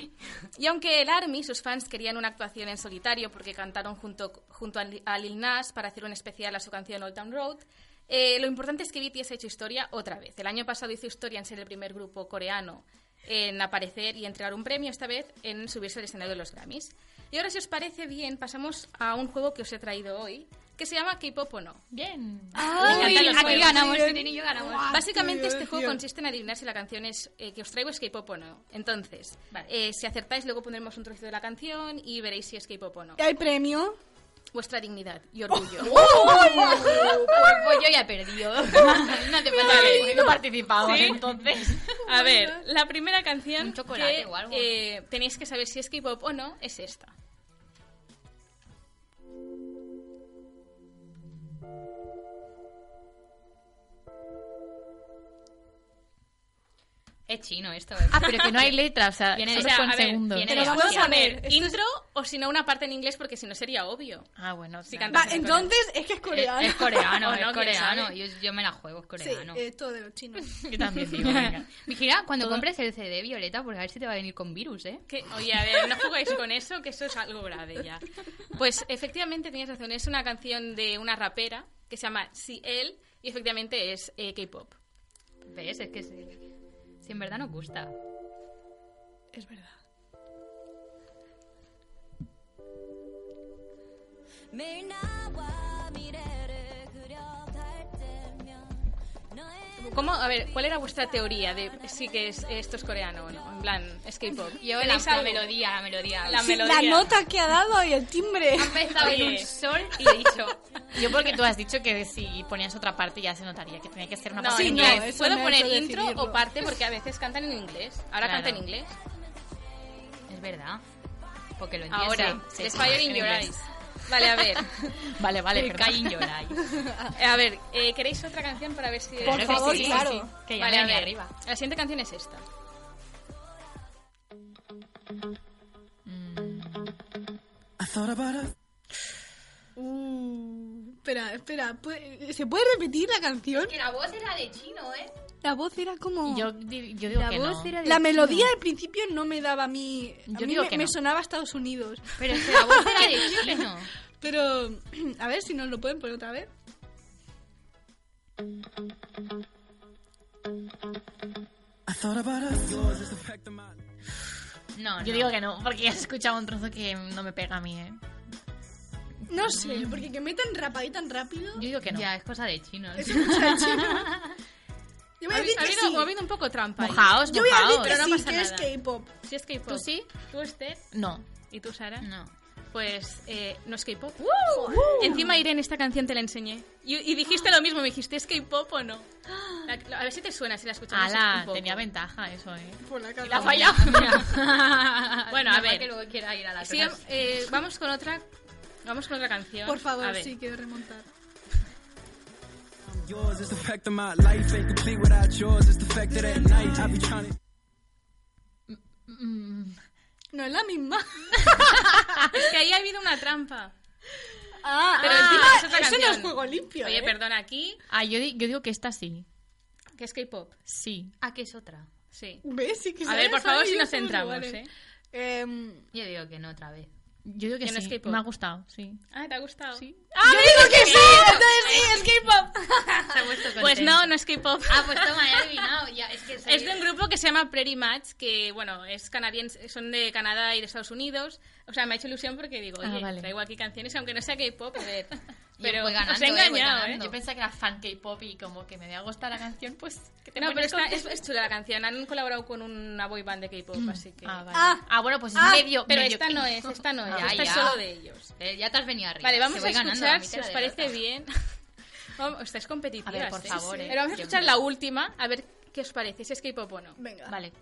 Y aunque el ARMY, sus fans querían una actuación en solitario porque cantaron junto, junto a Lil Nas para hacer un especial a su canción Old Town Road, eh, lo importante es que BTS ha hecho historia otra vez. El año pasado hizo historia en ser el primer grupo coreano en aparecer y entregar un premio, esta vez en subirse al escenario de los Grammys. Y ahora, si os parece bien, pasamos a un juego que os he traído hoy, que se llama K-Pop o no. Bien. Los aquí juegos. ganamos, Irene y yo ganamos. Básicamente este juego consiste en adivinar si la canción es, eh, que os traigo es K-pop o no. Entonces, eh, si acertáis, luego pondremos un trocito de la canción y veréis si es K-pop o no. ¿Hay premio? Vuestra dignidad y orgullo. pues, pues yo ya he perdido. no te Vale. no participamos, ¿Sí? entonces. A ver, la primera canción Un chocolate que o algo. eh, tenéis que saber si es K-pop o no es esta. Es chino esto. Ah, pero que no hay letra, o sea, Viene solo de- fue en a ver, segundo. viene Pero vamos a ver, intro o si no una parte en inglés porque si no sería obvio. Ah, bueno, Si Va, en entonces es que es coreano. es coreano, es no, coreano. Yo, yo me la juego, es Sí, coreano. es todo de los chinos. Yo también digo, venga. Vigila cuando Todo- compres el CD, Violeta, porque a ver si te va a venir con virus, ¿eh? Que- oye, a ver, no jugáis con eso, que eso es algo grave ya. Pues efectivamente tenías razón, es una canción de una rapera que se llama CL y efectivamente es eh, K-pop. ¿Ves? Es que sí. Si en verdad nos gusta. Es verdad. ¿Cómo? A ver, ¿cuál era vuestra teoría de si que es, esto es coreano o no? En plan, es K-pop. Yo la, la melodía, la melodía. La, sí, melodía. la nota que ha dado y el timbre. Ha empezado en un sol y he dicho, yo porque tú has dicho que si ponías otra parte ya se notaría que tenía que ser una No, parte en no, inglés. Puedo poner intro decidirlo. o parte porque a veces cantan en inglés. Ahora Claro. canta en inglés. Es verdad. Porque lo entiendo. Ahora, sí, sí, Fire in Your. Eyes. Vale, a ver. Vale, vale, in your eyes. A ver, eh, ¿queréis otra canción para ver si... Por Claro favor, sí, claro. sí, sí. Que ya Vale, a ver. arriba. La siguiente canción es esta. Uh, espera, espera. ¿puede- ¿Se puede repetir la canción? Que la voz era de chino, ¿eh? La voz era como... Yo, yo digo La que voz no. era de La chino. melodía al principio no me daba a mí... A Yo mí digo me, que me sonaba a Estados Unidos. Pero es que la voz era de chino. Pero, a ver si nos lo pueden poner otra vez. No, Yo no. digo que no, porque ya he escuchado un trozo que no me pega a mí, ¿eh? No sé, porque que metan rap ahí tan rápido... Yo digo que no. Ya, es cosa de chino. Es cosa de chino. Yo voy Ha, a decir ha que habido, sí. ha habido un poco trampa. ahí. Mojaos, Yo voy a decir mojaos. que Pero no sí, pasa que es nada. K-pop. Si es K-pop. ¿Tú sí? ¿Tú, Esther? No. ¿Y tú, Sara? No. Pues eh, no es K-pop. Encima Irene esta canción te la enseñé. Y, y dijiste lo mismo, me dijiste, ¿es K-pop o no? La- la- a ver si te suena, si la escuchamos Ala, un poco. tenía ventaja eso, ¿eh? Por la Y cara. la ha fallado. Bueno, a ver. que luego quiera ir a la Sigue- eh, vamos con otra vamos con otra canción. Por favor, A ver. sí, quiero remontar. Yours is the fact of my life ain't complete without yours. It's the fact that at night I be trying to. No es la misma. Es que ahí ha habido una trampa. Ah, Pero ah, encima es otra eso no canción. es juego limpio. Oye, ¿eh? perdona, aquí, Ah, yo, di- yo digo que esta sí. que es K-pop. Sí. Ah, que es otra. Sí. ¿Ves? Sí que A ver, por favor, si nos centramos, iguales. ¿eh? Em, Yo digo que no otra vez. Yo digo que sí. Me ha gustado, sí. Ah, ¿te ha gustado? Sí. ¡Ah, yo digo que sí, entonces sí, es K-pop. Se ha puesto Pues no, no es K-pop. Ah, pues toma, ya he adivinado. Ya, es que Es de un grupo que se llama Prairie Match, que bueno, es canadiense, son de Canadá y de Estados Unidos. O sea, me ha hecho ilusión porque digo, Ah, oye, vale. traigo aquí canciones, aunque no sea K-pop, a ver. Pero voy ganando, os he eh, engañado, ¿eh? Yo pensaba que era fan K-pop y como que me había gustado la canción, pues... que te No, pero está, es, es chula la canción. Han colaborado con una boy band de K-pop, así que... Ah, vale. Ah. Ah, bueno, pues es Ah, medio... Pero medio esta que- no es, esta no es. Ya, esta es solo de ellos. Eh, ya te has venido arriba. Vale, vamos a escuchar, si os parece bien. Vamos, estáis competitivas. A ver, por ¿eh? favor, ¿eh? Pero vamos a escuchar la última, a ver qué os parece, si es K-pop o no. Venga, Vale.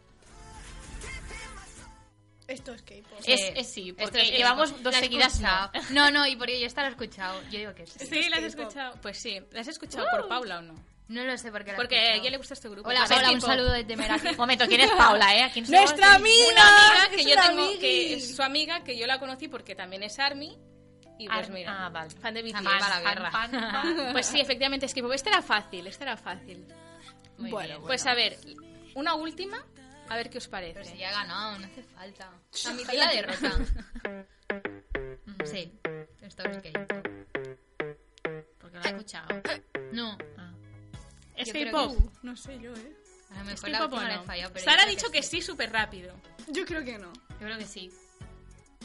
Esto es K-pop. Es, Eh, es sí, esto porque es- llevamos la dos he seguidas no. No, no, y porque yo esta la he escuchado. Yo digo que sí. Sí, ¿la has escuchado? Pues sí, ¿la has escuchado por Paula o no? No lo sé por qué la Porque a ella le gusta este grupo. Hola, Pues es Paula, un saludo desde Meraki. Un momento, ¿quién es Paula, eh? No ¡Nuestra amiga! Una amiga que Es yo tengo, amigui. que es su amiga, que yo la conocí porque también es ARMY. Y pues Ar- mira, ah, vale. fan de BTS. Fan, fan, guerra. fan, fan. Pues sí, efectivamente es K-pop. Este era fácil, este era fácil. Muy Bueno, bien. Pues a ver, una última, a ver qué os parece. Pero si ya ha ganado, no hace falta. Admití la derrota. Sí, esto es K-pop. Porque lo he escuchado. No. Ah. Es K-pop. No sé yo, ¿eh? A lo Es mejor la la no. pero Sara ha dicho que sí súper rápido. Yo creo que no. Yo creo que sí.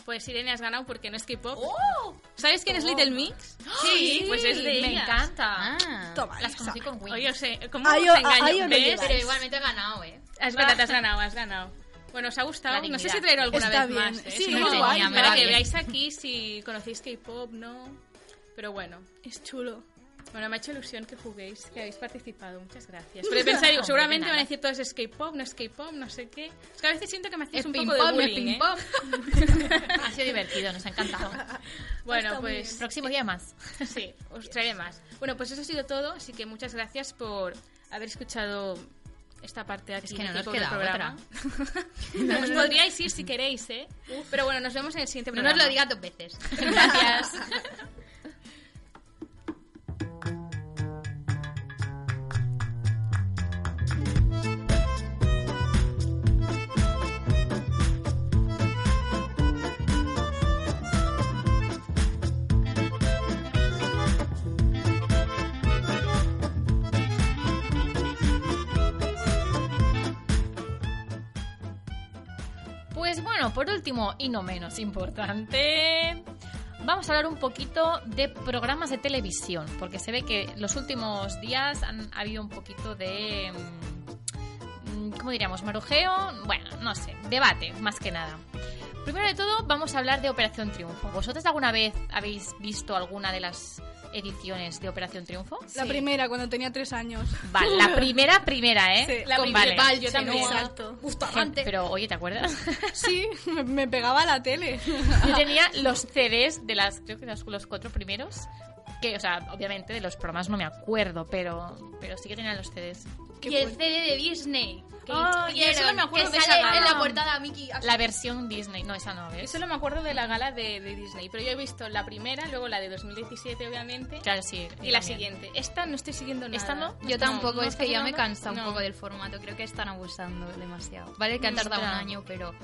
Pues Irene has ganado porque no es K-pop. ¡Oh! ¿Sabes quién es Little Mix? Sí, pues es de Me ellas. encanta. Ah. Toma, Las Lisa. conocí con Wings. Oye, o sea, ¿cómo engaño? os lleváis. Pero igualmente he ganado, ¿eh? Ah, espera, te has ganado, has ganado. Bueno, ¿os ha gustado? No sé si traerlo alguna Está vez bien. más. ¿eh? Sí, Si muy no, guay, para va que bien. veáis aquí si conocéis K-pop, ¿no? Pero bueno, Es chulo. bueno, me ha hecho ilusión que juguéis, que habéis participado. Muchas gracias. Pero digo, Hombre, seguramente van a decir todo es K-pop, no es K-pop, no sé qué. Es que a veces siento que me hacéis Es un ping poco de pong, es bullying, ¿eh? Ha sido divertido, nos ha encantado. Bueno, Está pues Próximo día más. Sí, os traeré más. Bueno, pues eso ha sido todo, así que muchas gracias por haber escuchado esta parte aquí Es que no nos queda programa. otra. Nos podríais ir si queréis, ¿eh? Pero bueno, nos vemos en el siguiente No programa. nos lo digas dos veces. Gracias. bueno, por último y no menos importante, vamos a hablar un poquito de programas de televisión, porque se ve que los últimos días han habido un poquito de, mm, ¿cómo diríamos? Marujeo, bueno, no sé, debate, más que nada. Primero de todo, vamos a hablar de Operación Triunfo. ¿Vosotros alguna vez habéis visto alguna de las ediciones de Operación Triunfo? La primera, cuando tenía tres años. Vale, la primera, primera, ¿eh? Sí, la Con principal, vale. yo también. Chenoa. Exacto. Pero, oye, ¿te acuerdas? Sí, me, me pegaba a la tele. Yo tenía los CDs de las, creo que los, los cuatro primeros. Que, o sea, obviamente de los programas no me acuerdo, pero, pero sí que tenía los CDs. Y el CD de Disney. Que Ah, y eso no me acuerdo que de sale esa en la gala. portada Mickey. así. La versión Disney, no, esa no, ¿ves? Solo me acuerdo de la gala de, de Disney, pero yo he visto la primera, luego la de 2017, obviamente. Claro, sí. Y yo la también. siguiente. Esta no estoy siguiendo nada. ¿Esta no? Yo tampoco, ¿no es que ya me cansa un No. poco del formato. Creo que están abusando demasiado. Vale que han tardado un año, pero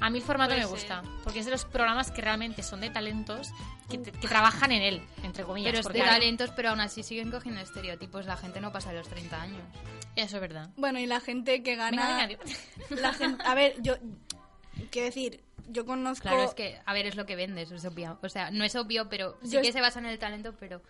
A mí el formato Puede me ser. gusta, porque es de los programas que realmente son de talentos que, te- que trabajan en él, entre comillas. pero es de hay- talentos, pero aún así siguen cogiendo estereotipos. La gente no pasa de los 30 años. Eso es verdad. Bueno, y la gente que gana. Venga, venga, la gente, a ver, yo. Quiero decir, yo conozco. Claro, es que, a ver, es lo que vendes, es obvio. O sea, no es obvio, pero sí Yo que es- se basa en el talento, pero...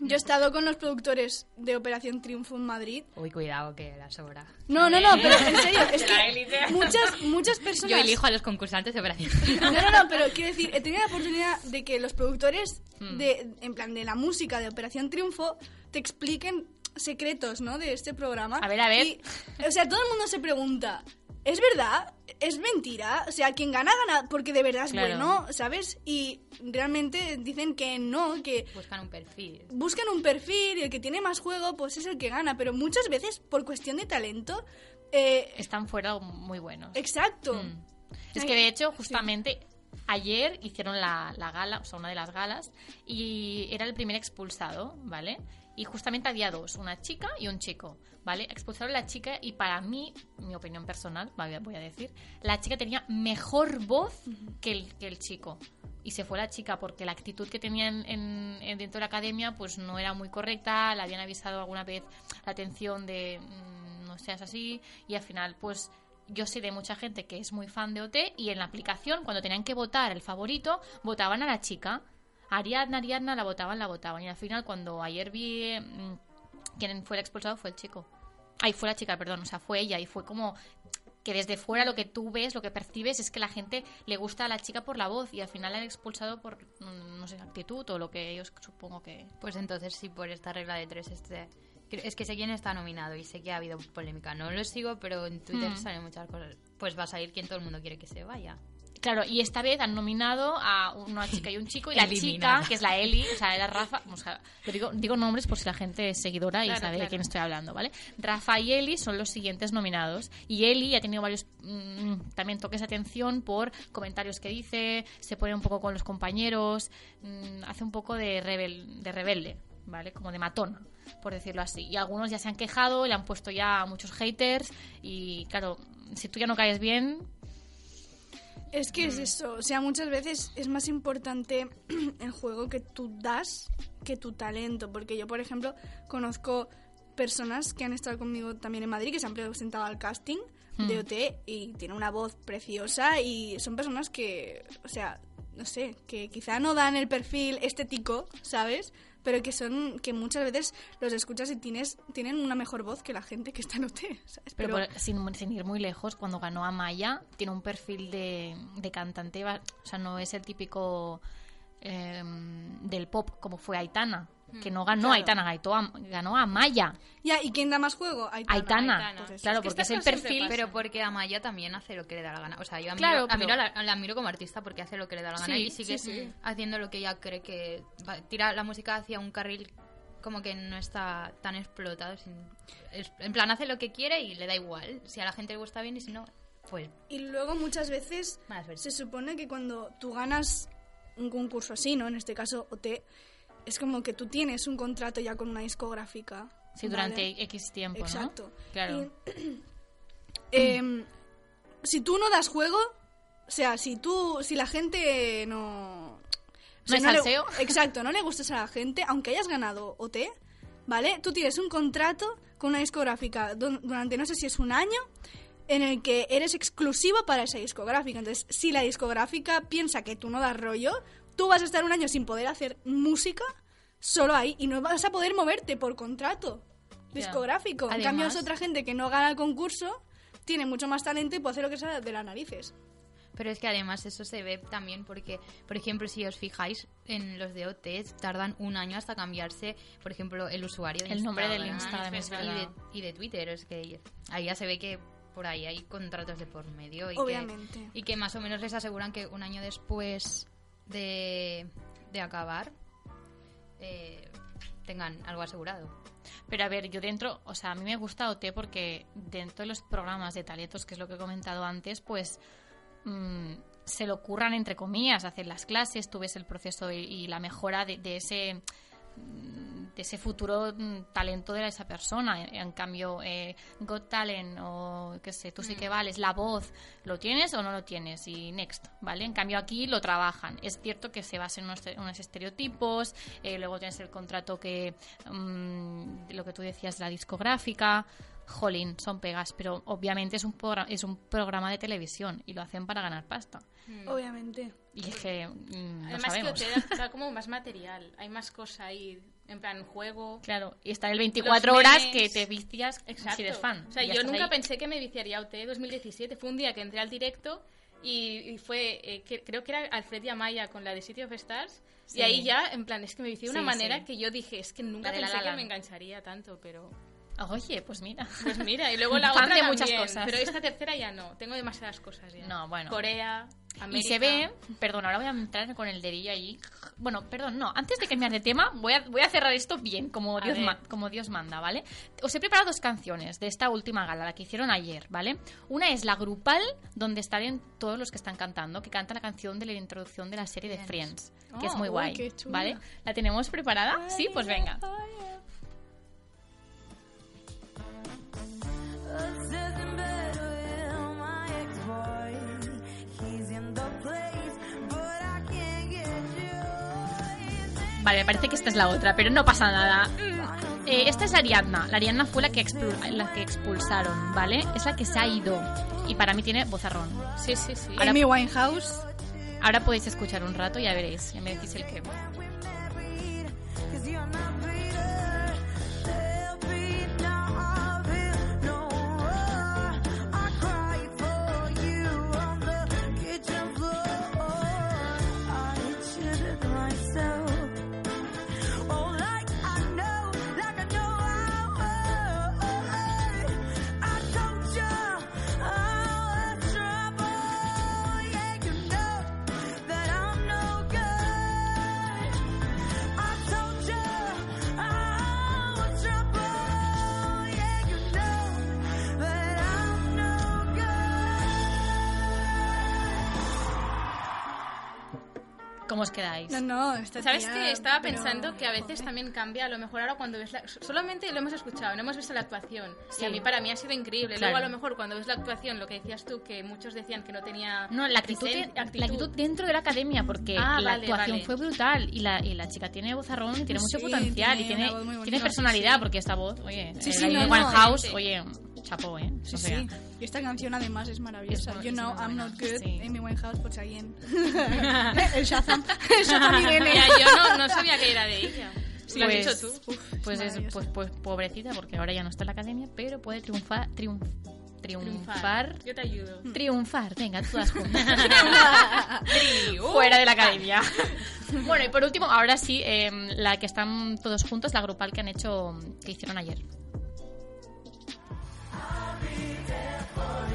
Yo he estado con los productores de Operación Triunfo en Madrid. Uy, cuidado, que la sobra. No, no, no, pero en serio, es que muchas, muchas personas. Yo elijo a los concursantes de Operación. No, no, no, pero quiero decir, he tenido la oportunidad de que los productores Hmm. de, en plan, de la música de Operación Triunfo te expliquen secretos, ¿no? De este programa. A ver, a ver. Y, o sea, todo el mundo se pregunta, ¿es verdad? ¿Es mentira? O sea, quien gana, gana porque de verdad es Claro. bueno, ¿sabes? Y realmente dicen que no, que Buscan un perfil. buscan un perfil y el que tiene más juego, pues es el que gana. Pero muchas veces, por cuestión de talento, eh, Están fuera muy buenos. exacto. Mm. Es Ay, que de hecho, justamente ayer hicieron la, la gala, o sea, una de las galas, y era el primer expulsado, ¿vale? Y justamente había dos, una chica y un chico, ¿vale? Expulsaron a la chica y para mí, mi opinión personal, voy a decir, la chica tenía mejor voz que el, que el chico. Y se fue la chica porque la actitud que tenía en, en- en- dentro de la academia pues no era muy correcta, le habían avisado alguna vez la atención de mm, no seas así y al final pues yo sé de mucha gente que es muy fan de OT y en la aplicación, cuando tenían que votar el favorito, votaban a la chica. Ariadna, Ariadna, la votaban, la votaban. Y al final, cuando ayer vi mm, quién fue el expulsado, fue el chico. Ay, fue la chica, perdón, o sea, fue ella. Y fue como que desde fuera lo que tú ves, lo que percibes es que la gente le gusta a la chica por la voz y al final la han expulsado por, mm, no sé, actitud o lo que ellos supongo que... Pues entonces sí, por esta regla de tres, este... Es que sé quién está nominado y sé que ha habido polémica. No lo sigo, pero en Twitter Hmm. salen muchas cosas. Pues va a salir quien todo el mundo quiere que se vaya. Claro, y esta vez han nominado a una chica y un chico, y la Eliminada. chica, que es la Eli, o sea, era Rafa, o sea, digo, digo nombres por si la gente es seguidora y Claro, sabe de quién estoy hablando, ¿vale? Rafa y Eli son los siguientes nominados, y Eli ha tenido varios mm, también toques de atención por comentarios que dice, se pone un poco con los compañeros, mm, hace un poco de, rebel, de rebelde, ¿vale? Como de matona, por decirlo así. Y algunos ya se han quejado, le han puesto ya muchos haters, y claro, si tú ya no caes bien, Es que es eso, o sea, muchas veces es más importante el juego que tú das que tu talento, porque yo, por ejemplo, conozco personas que han estado conmigo también en Madrid, que se han presentado al casting de Hmm. OT y tienen una voz preciosa y son personas que, o sea, no sé, que quizá no dan el perfil estético, ¿sabes? Pero que son, que muchas veces los escuchas y tienes, tienen una mejor voz que la gente que está en OT, ¿sabes? Pero, por- sin, sin ir muy lejos, cuando ganó a Maya, tiene un perfil de, de cantante, o sea, no es el típico eh, del pop como fue Aitana, que no ganó Claro. Aitana, ganó a, ganó a Maya. Ya, ¿y quién da más juego? Aitana, Pues claro, Es que porque es el perfil... Pero porque Amaya también hace lo que le da la gana. O sea, yo admiro, Claro, admiro pero- la, la admiro como artista porque hace lo que le da la gana Sí, y sigue sí, sí. haciendo lo que ella cree que... va- tira la música hacia un carril como que no está tan explotado. sin- es- en plan, hace lo que quiere y le da igual. Si a la gente le gusta bien y si no, pues Y luego muchas veces se supone que cuando tú ganas un concurso así, ¿no? En este caso OT, es como que tú tienes un contrato ya con una discográfica. Sí, ¿vale? durante X tiempo, ¿no? Exacto. Claro. Y, em, si tú no das juego, o sea, si tú, si la gente no... o ¿No le- exacto, no le gustas a la gente, aunque hayas ganado OT, ¿vale? Tú tienes un contrato con una discográfica durante no sé si es un año en el que eres exclusivo para esa discográfica. Entonces, si la discográfica piensa que tú no das rollo, tú vas a estar un año sin poder hacer música solo ahí y no vas a poder moverte por contrato discográfico. en Además- cambio, es otra gente que no gana el concurso, tiene mucho más talento y puede hacer lo que sea de las narices. Pero es que además eso se ve también porque, por ejemplo, si os fijáis en los de OT, tardan un año hasta cambiarse, por ejemplo, el usuario de El nombre del Instagram y, de, y de Twitter. Es que ahí ya se ve que por ahí hay contratos de por medio. Y Obviamente. Que, y que más o menos les aseguran que un año después de, de acabar eh, tengan algo asegurado. Pero a ver, yo dentro, o sea, a mí me gusta OT porque dentro de los programas de talentos, que es lo que he comentado antes, pues mm, se lo curran entre comillas, hacen las clases, tú ves el proceso y, la mejora de, de ese mm, de ese futuro mm, talento de esa persona. En, en cambio, eh, Got Talent o qué sé, tú sí que vales, la voz, ¿lo tienes o no lo tienes? Y next, ¿vale? En cambio aquí lo trabajan. Es cierto que se basa en unos, unos estereotipos, eh, luego tienes el contrato que, mm, lo que tú decías, la discográfica. Jolín, son pegas, pero obviamente es un, es un programa de televisión y lo hacen para ganar pasta. Obviamente. Y es que mm, lo Además sabemos. que te da, da como más material, hay más cosa ahí, en plan juego. Claro, y está el 24 Los horas memes. que te vicias Exacto. si eres fan. O sea, yo nunca ahí. pensé que me viciaría a OT 2017. Fue un día que entré al directo y, y fue, eh, que- creo que era Alfred y Amaya con la de City of Stars. Sí. Y ahí ya, en plan, es que me vicié de una manera sí. que yo dije, es que nunca La de La pensé La que me engancharía tanto, pero... Oye, pues mira. Pues mira, y luego la otra de muchas cosas. Pero esta tercera ya no, tengo demasiadas cosas ya. No, bueno. Corea, América... Y se ve, perdón, ahora voy a entrar con el dedillo allí. Bueno, perdón, no, antes de cambiar de tema, voy a, voy a cerrar esto bien, como A Dios, ma- como Dios manda, ¿vale? Os he preparado dos canciones de esta última gala, la que hicieron ayer, ¿vale? Una es la grupal, donde están todos los que están cantando, que canta la canción de la introducción de la serie de Friends, que es Oh, muy uy, guay, chula. ¿vale? ¿La tenemos preparada? Sí, pues venga. Vale, me parece que esta es la otra, pero no pasa nada. Mm, eh, esta es la Ariadna. La Ariadna fue la que, la que expulsaron, ¿vale? Es la que se ha ido. Y para mí tiene vozarrón. Sí, sí, sí. Ahora, Amy Winehouse. ahora podéis escuchar un rato y ya veréis. Ya me decís el que. ¿Cómo os quedáis? No, no, esta ¿Sabes tía, qué? Estaba pero- pensando que a veces también cambia, a lo mejor ahora cuando ves la... Solamente lo hemos escuchado, no hemos visto la actuación. Sí. Y a mí, para mí ha sido increíble. Claro. Luego a lo mejor cuando ves la actuación, lo que decías tú, que muchos decían que no tenía... No, la actitud, presen- la actitud dentro de la academia, porque Ah, la vale, actuación vale. fue brutal y la, y la chica tiene vozarrón y tiene mucho Sí, potencial y tiene tiene, bonita. tiene Sí, personalidad, sí. porque esta voz, oye, Sí, eh, sí, no, sí. oye, chapó, ¿eh? Sí, O sea, sí. Y esta canción además es maravillosa. Es- you know I'm buena, not good. sí. Amy Winehouse por alguien. el Shazam. El Shazam Irene. Mira, yo no, no sabía que era de ella. Sí, lo has pues, dicho tú. Uf, Pues es pues, pues pobrecita porque ahora ya no está en la academia, pero puede triunfar triunf, triunfar Yo te ayudo. triunfar. Venga, todas juntas. Fuera de la academia. bueno, y por último, ahora sí, eh, la que están todos juntos, la grupal que han hecho, que hicieron ayer. be for.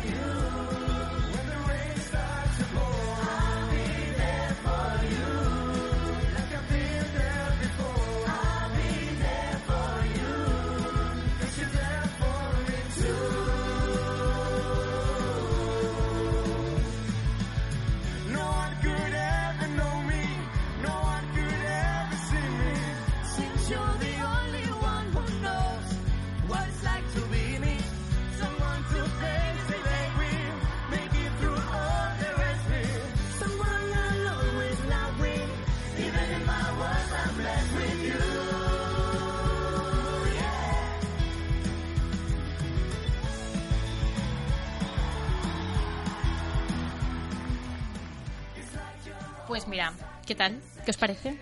Pues mira, ¿qué tal? ¿Qué os parece?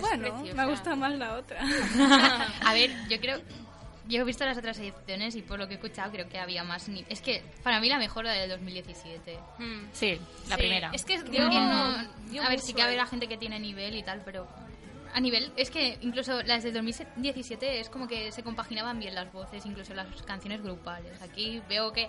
bueno, me gusta más la otra. A ver, yo creo. Yo he visto las otras ediciones y por lo que he escuchado creo que había más. ni- Es que para mí la mejor la del 2017. Sí, la Sí, primera. es que Yo dio- no- dio a ver, sí que habrá gente que tiene nivel y tal, pero a nivel es que incluso las de 2017 es como que se compaginaban bien las voces, incluso las canciones grupales. Aquí veo que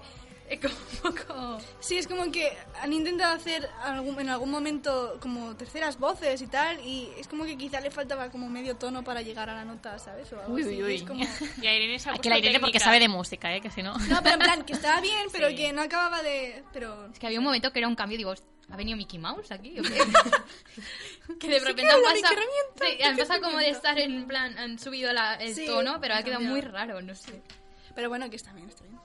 es como un poco Sí, es como que han intentado hacer algún, en algún momento como terceras voces y tal, y es como que quizá le faltaba como medio tono para llegar a la nota, ¿sabes? O algo Uy, así, uy, es como... Y a Irene se ha que puesto la Irene porque técnica. sabe de música, ¿eh? Que si no... No, pero en plan, que estaba bien, pero que no acababa de... Pero... Es que había un momento que era un cambio, digo, ¿ha venido Mickey Mouse aquí? o qué? que de Sí repente que han pasado, sí, han pasado como de estar en plan, han subido la- el Sí, tono, pero ha quedado cambiado. muy raro, no sé. Pero bueno, que está bien, está bien.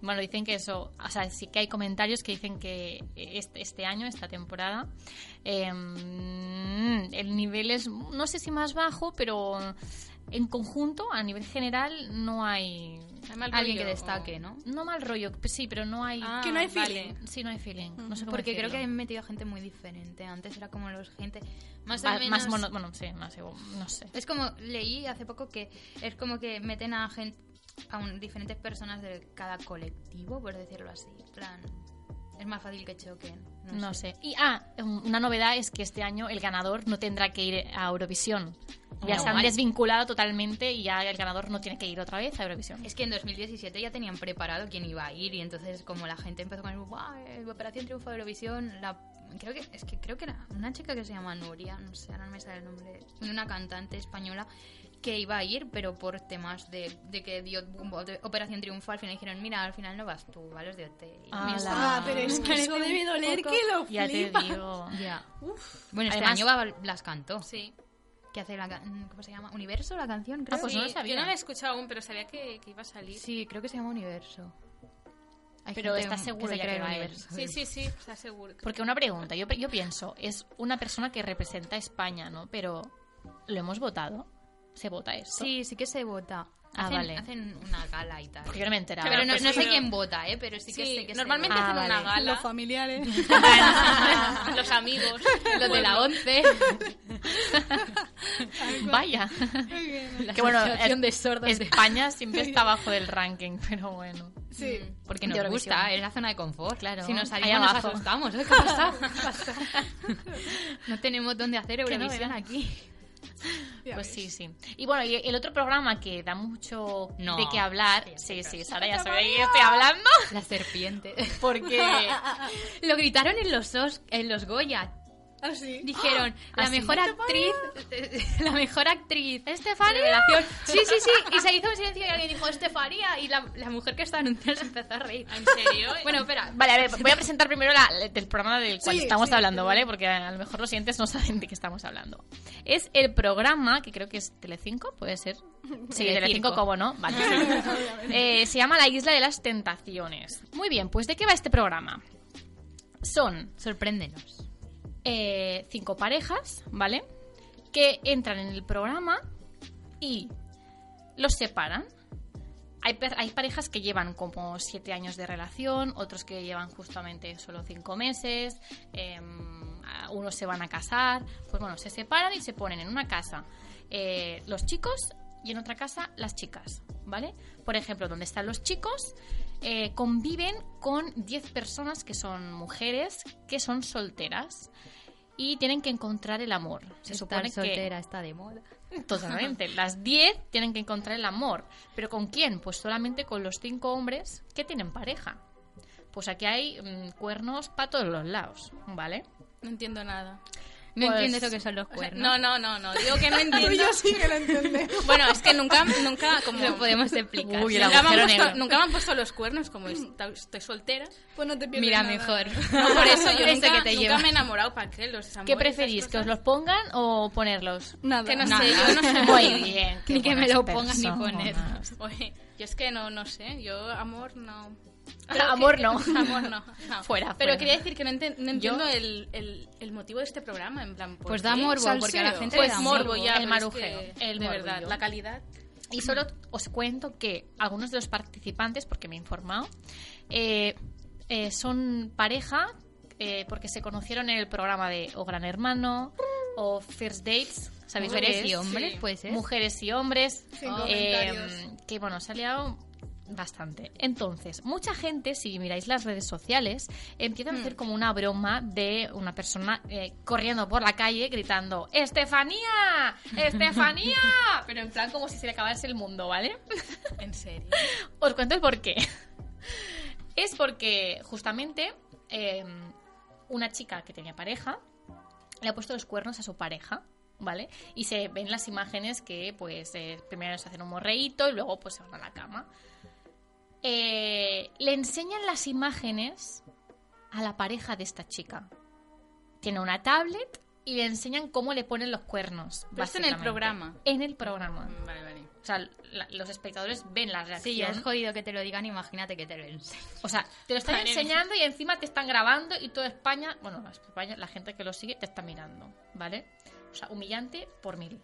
Bueno, dicen que eso, o sea, sí que hay comentarios que dicen que este, este año, esta temporada, em, el nivel es, no sé si más bajo, pero en conjunto, a nivel general, no hay... Hay mal Alguien rollo, que destaque, ¿no? No mal rollo, pues sí, pero no hay... Ah, Que no hay vale. feeling. Sí, no hay feeling. No sé cómo Porque creo que han metido gente muy diferente. Antes era como los gente más o Va- menos... más mono- bueno, sí, más igual, no sé. Es como, leí hace poco que es como que meten a gente, a un- diferentes personas de cada colectivo, por decirlo así. Plan, es más fácil que choquen. No, No sé. Y ah, una novedad es que este año el ganador no tendrá que ir a Eurovisión. Ya se han guay. desvinculado totalmente y ya el ganador no tiene que ir otra vez a Eurovisión. Es que en 2017 ya tenían preparado quién iba a ir y entonces como la gente empezó con el "Buah, eh, Operación Triunfo de Eurovisión, la creo que es que creo que era una chica que se llama Nuria, no sé, ahora no me sale el nombre, una cantante española que iba a ir, pero por temas de, de que dio bombo de Operación Triunfo al final dijeron, mira, al final no vas tú, a los de OT. Ah, pero es que eso debe doler poco- que lo Ya te digo. Ya. Bueno, este Además- año va, las cantó. Sí. Que hace la ¿cómo se llama? Universo la canción, creo. Ah, pues Sí, no lo sabía. Yo no la he escuchado aún, pero sabía que, que iba a salir. Sí, creo que se llama Universo. Hay Pero gente ¿estás que seguro se ya cree que el va a ir? Sí, sí, sí, está seguro. Porque una pregunta, yo, yo pienso, es una persona que representa a España, ¿no? Pero ¿lo hemos votado? ¿Se vota esto? Sí, sí que se vota. Ah, hacen, vale. hacen una gala y tal. Porque yo no me he enterado. Pero no, no sé quién vota, ¿eh? Pero sí que Sí, sé que normalmente se Ah, hacen una vale. gala. Los familiares. Los amigos. Los de la. 11. Vaya. La que bueno, Asociación eh, de Sordos España siempre está abajo del ranking, pero bueno. Sí. Porque De nos Eurovisión. gusta, es la zona de confort. Claro, Si nos ahí salimos nos abajo. asustamos. ¿eh? ¿Qué ha pasado? no tenemos dónde hacer no, Eurovisión ¿verdad? aquí. Ya Pues ves. sí, sí. Y bueno, y el otro programa que da mucho No. de qué hablar, sí, sí, Sara ya sabe de qué estoy hablando, La serpiente. porque Lo gritaron en los, Os- en los Goya. Ah, sí. Dijeron, ¿Ah, la sí? mejor actriz, la mejor actriz. ¿Estefanía? Sí, sí, sí. Y se hizo un silencio y alguien dijo, Estefanía. Y la, la mujer que estaba anunciando se empezó a reír. ¿En serio? Bueno, espera. Vale, a ver, voy a presentar primero la, del programa del cual Sí, estamos sí, hablando, sí. ¿vale? Porque a lo mejor los siguientes no saben de qué estamos hablando. Es el programa, que creo que es Telecinco, puede ser. Sí. Telecinco, ¿cómo no? Vale, sí. Eh, se llama La Isla de las Tentaciones. Muy bien, pues ¿de qué va este programa? Son Sorpréndenos. Eh, cinco parejas, ¿vale? Que entran en el programa y los separan. Hay, hay parejas que llevan como siete años de relación, otros que llevan justamente solo cinco meses, a- unos se van a casar, pues bueno, se separan y se ponen en una casa eh, los chicos y en otra casa las chicas, ¿vale? Por ejemplo, donde están los chicos, eh, conviven con 10 personas que son mujeres, que son solteras y tienen que encontrar el amor. Se Estar supone soltera está de moda. que totalmente las 10 tienen que encontrar el amor, pero ¿con quién? Pues solamente con los cinco hombres que tienen pareja. Pues aquí hay mm, cuernos para todos los lados, ¿vale? No entiendo nada. No Pues- entiendes lo que son los O sea, cuernos. no, no, no, no. Digo que no entiendo. Yo sí que lo entiendo. Bueno, es que nunca, nunca, como... Lo podemos explicar. Uy, el nunca, me han puesto, negro. nunca me han puesto los cuernos como estoy soltera. Pues no te pierdes Mira, nada. mejor. No, por eso yo nunca, que te nunca me he enamorado. ¿Para qué? Los ¿Qué amores, preferís? esas ¿Que os los pongan o ponerlos? Nada. Que no Nada. sé, yo no sé. Muy bien. qué Ni que me lo pongan ni ponerlos. Oye, yo es que no, no sé. Yo amor no... Pero amor no. Amor no. no. Fuera, Pero fuera. quería decir que no, entiendo el, el, el motivo de este programa. En plan, ¿por Pues qué? da morbo, Salseo. porque a la gente Pues le da morbo, ya. El es marujeo, que, el de verdad, la calidad. Y solo os cuento que algunos de los participantes, porque me he informado, eh, eh, son pareja eh, porque se conocieron en el programa de O Gran Hermano o First Dates. ¿Sabéis Mujeres y es? hombres. Mujeres y hombres. Sin eh, que bueno, se ha liado bastante. Entonces, mucha gente, si miráis las redes sociales, empiezan a hacer como una broma de una persona eh, corriendo por la calle gritando ¡Estefanía! ¡Estefanía! Pero en plan como si se le acabase el mundo, ¿vale? ¿En serio? Os cuento el porqué. Es porque justamente eh, una chica que tenía pareja le ha puesto los cuernos a su pareja, ¿vale? Y se ven las imágenes que, pues, eh, primero se hacen un morreíto y luego, pues, se van a la cama. Eh, le enseñan las imágenes a la pareja de esta chica. Tiene una tablet y le enseñan cómo le ponen los cuernos. Pero esto en el programa. En el programa. Vale, vale. O sea, la- los espectadores ven la reacción. Sí, ya es jodido que te lo digan, imagínate que te lo enseñen. O sea, te lo están enseñando y encima te están grabando y toda España, bueno, España, la gente que lo sigue te está mirando, ¿vale? O sea, humillante por mil.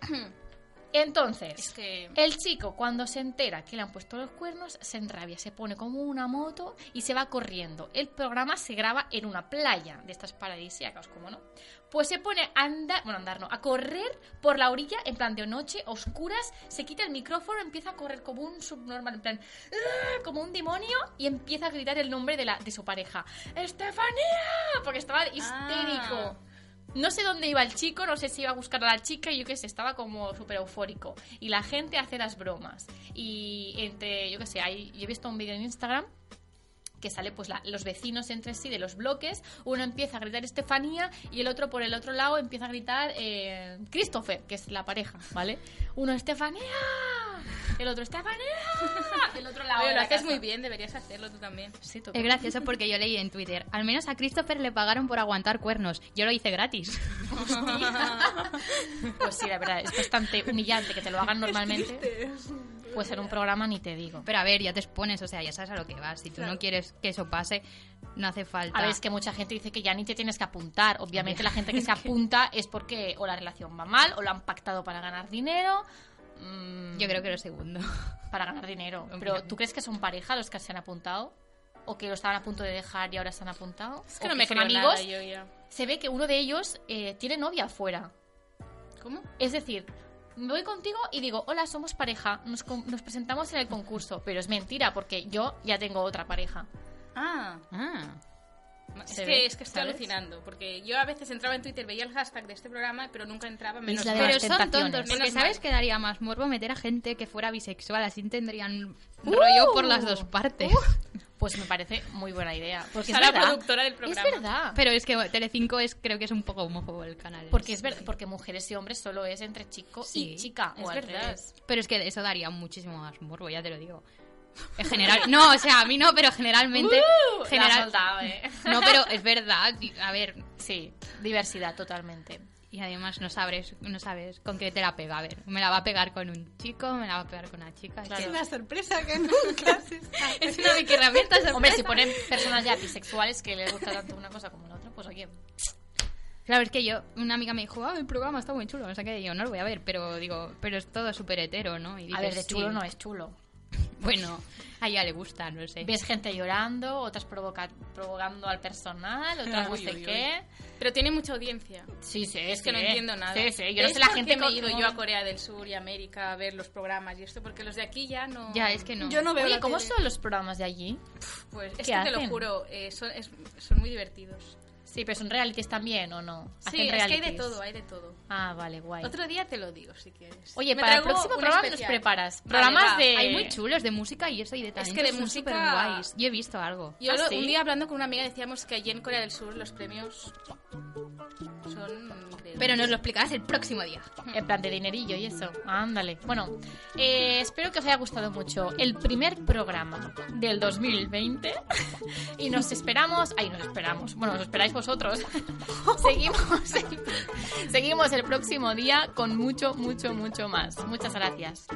Entonces, Es que- el chico cuando se entera que le han puesto los cuernos, se enrabia, se pone como una moto y se va corriendo. El programa se graba en una playa de estas paradisíacas, como no. Pues se pone a andar, bueno, a andar no, a correr por la orilla en plan de noche, oscuras, se quita el micrófono, empieza a correr como un subnormal, en plan, "Ah", como un demonio y empieza a gritar el nombre de, la, de su pareja. ¡Estefanía! Porque estaba histérico. No sé dónde iba el chico, no sé si iba a buscar a la chica, y yo qué sé, estaba como súper eufórico. Y la gente hace las bromas. Y entre, yo qué sé, hay, yo he visto un vídeo en Instagram que sale pues la- los vecinos entre sí de los bloques, uno empieza a gritar Estefanía y el otro por el otro lado empieza a gritar eh, Christopher, que es la pareja, ¿vale? Uno Estefanía, el otro Estefanía, el otro lado. Oye, lo la haces casa. muy bien, deberías hacerlo tú también. Sí, Es gracioso porque yo leí en Twitter, al menos a Christopher le pagaron por aguantar cuernos. Yo lo hice gratis. Pues sí, la verdad, es bastante humillante que te lo hagan normalmente. Pues en un programa ni te digo. Pero a ver, ya te expones, o sea, ya sabes a lo que vas. Si tú no quieres que eso pase, no hace falta. A ver, es que mucha gente dice que ya ni te tienes que apuntar. Obviamente la gente que se apunta es porque o la relación va mal o lo han pactado para ganar dinero. mm, Yo creo que lo segundo. Para ganar dinero. Pero ¿tú crees que son pareja los que se han apuntado? ¿O que lo estaban a punto de dejar y ahora se han apuntado? Es que ¿O no me son creo amigos? nada yo ya. Se ve que uno de ellos eh, tiene novia afuera. ¿Cómo? Es decir, voy contigo y digo, hola, somos pareja, nos, nos presentamos en el concurso. Pero es mentira, porque yo ya tengo otra pareja. Ah. Es Se que, es que estoy ¿sabes? alucinando, porque yo a veces entraba en Twitter, veía el hashtag de este programa, pero nunca entraba menos Isla de Pero son tontos, porque Menos ¿sabes que daría más morbo meter a gente que fuera bisexual? Así tendrían ¡Uh! rollo por las dos partes. Pues me parece muy buena idea. Porque es verdad. productora del programa. Es verdad. Pero es que Telecinco es, creo que es un poco homófobo el canal. Porque es verdad, porque mujeres y hombres solo es entre chico Sí, y chica. es o al verdad. revés. Pero es que eso daría muchísimo más morbo, ya te lo digo. En general, no, o sea, a mí no, pero generalmente. Uh, la general, soltado, eh. No, pero es verdad. A ver, Sí, diversidad totalmente. Y además no sabes, no sabes con qué te la pega. A ver, me la va a pegar con un chico, me la va a pegar con una chica. es una sorpresa que nunca se sabe. Es una herramienta Hombre, si sorpresa. ponen personas ya bisexuales que les gusta tanto una cosa como la otra, pues oye. Claro, es que yo, una amiga me dijo, ah, el programa está muy chulo, no sé qué, yo no lo voy a ver, pero digo, pero es todo súper hetero, ¿no? Y A dices, ver, de sí. chulo no es chulo. Bueno, a ella le gusta, no sé. Ves gente llorando, otras provoca provocando al personal, otras no Uy, sé uy, uy. qué. Pero tiene mucha audiencia. Sí, sí, Es que no sí. entiendo nada. Sí, sí, yo no ¿Veis sé la gente me he ido yo a Corea del Sur y América a ver los programas y esto, porque los de aquí ya no... Ya, es que no. Yo no veo Oye, ¿cómo son los programas de allí? Pues es ¿Qué que te lo juro, eh, son, es- son muy divertidos. Sí, pero son realities también, ¿o no? Sí, es que hay de todo, hay de todo. Ah, vale, guay. Otro día te lo digo, si quieres. Oye, Me para el próximo programa nos especial. preparas. Vale, Programas va. de... Hay muy chulos de música y eso y de que talentos de son música- superguays. Yo he visto algo. Yo ¿Ah, lo- sí? un día hablando con una amiga decíamos que allí en Corea del Sur los premios son increíbles. Pero nos lo explicarás el próximo día. En plan de dinerillo y eso. Ándale. Bueno, eh, espero que os haya gustado mucho el primer programa del 2020. Y nos esperamos. Ay, nos esperamos. Bueno, nos esperáis vosotros. seguimos, el, seguimos el próximo día con mucho, mucho, mucho más. Muchas gracias.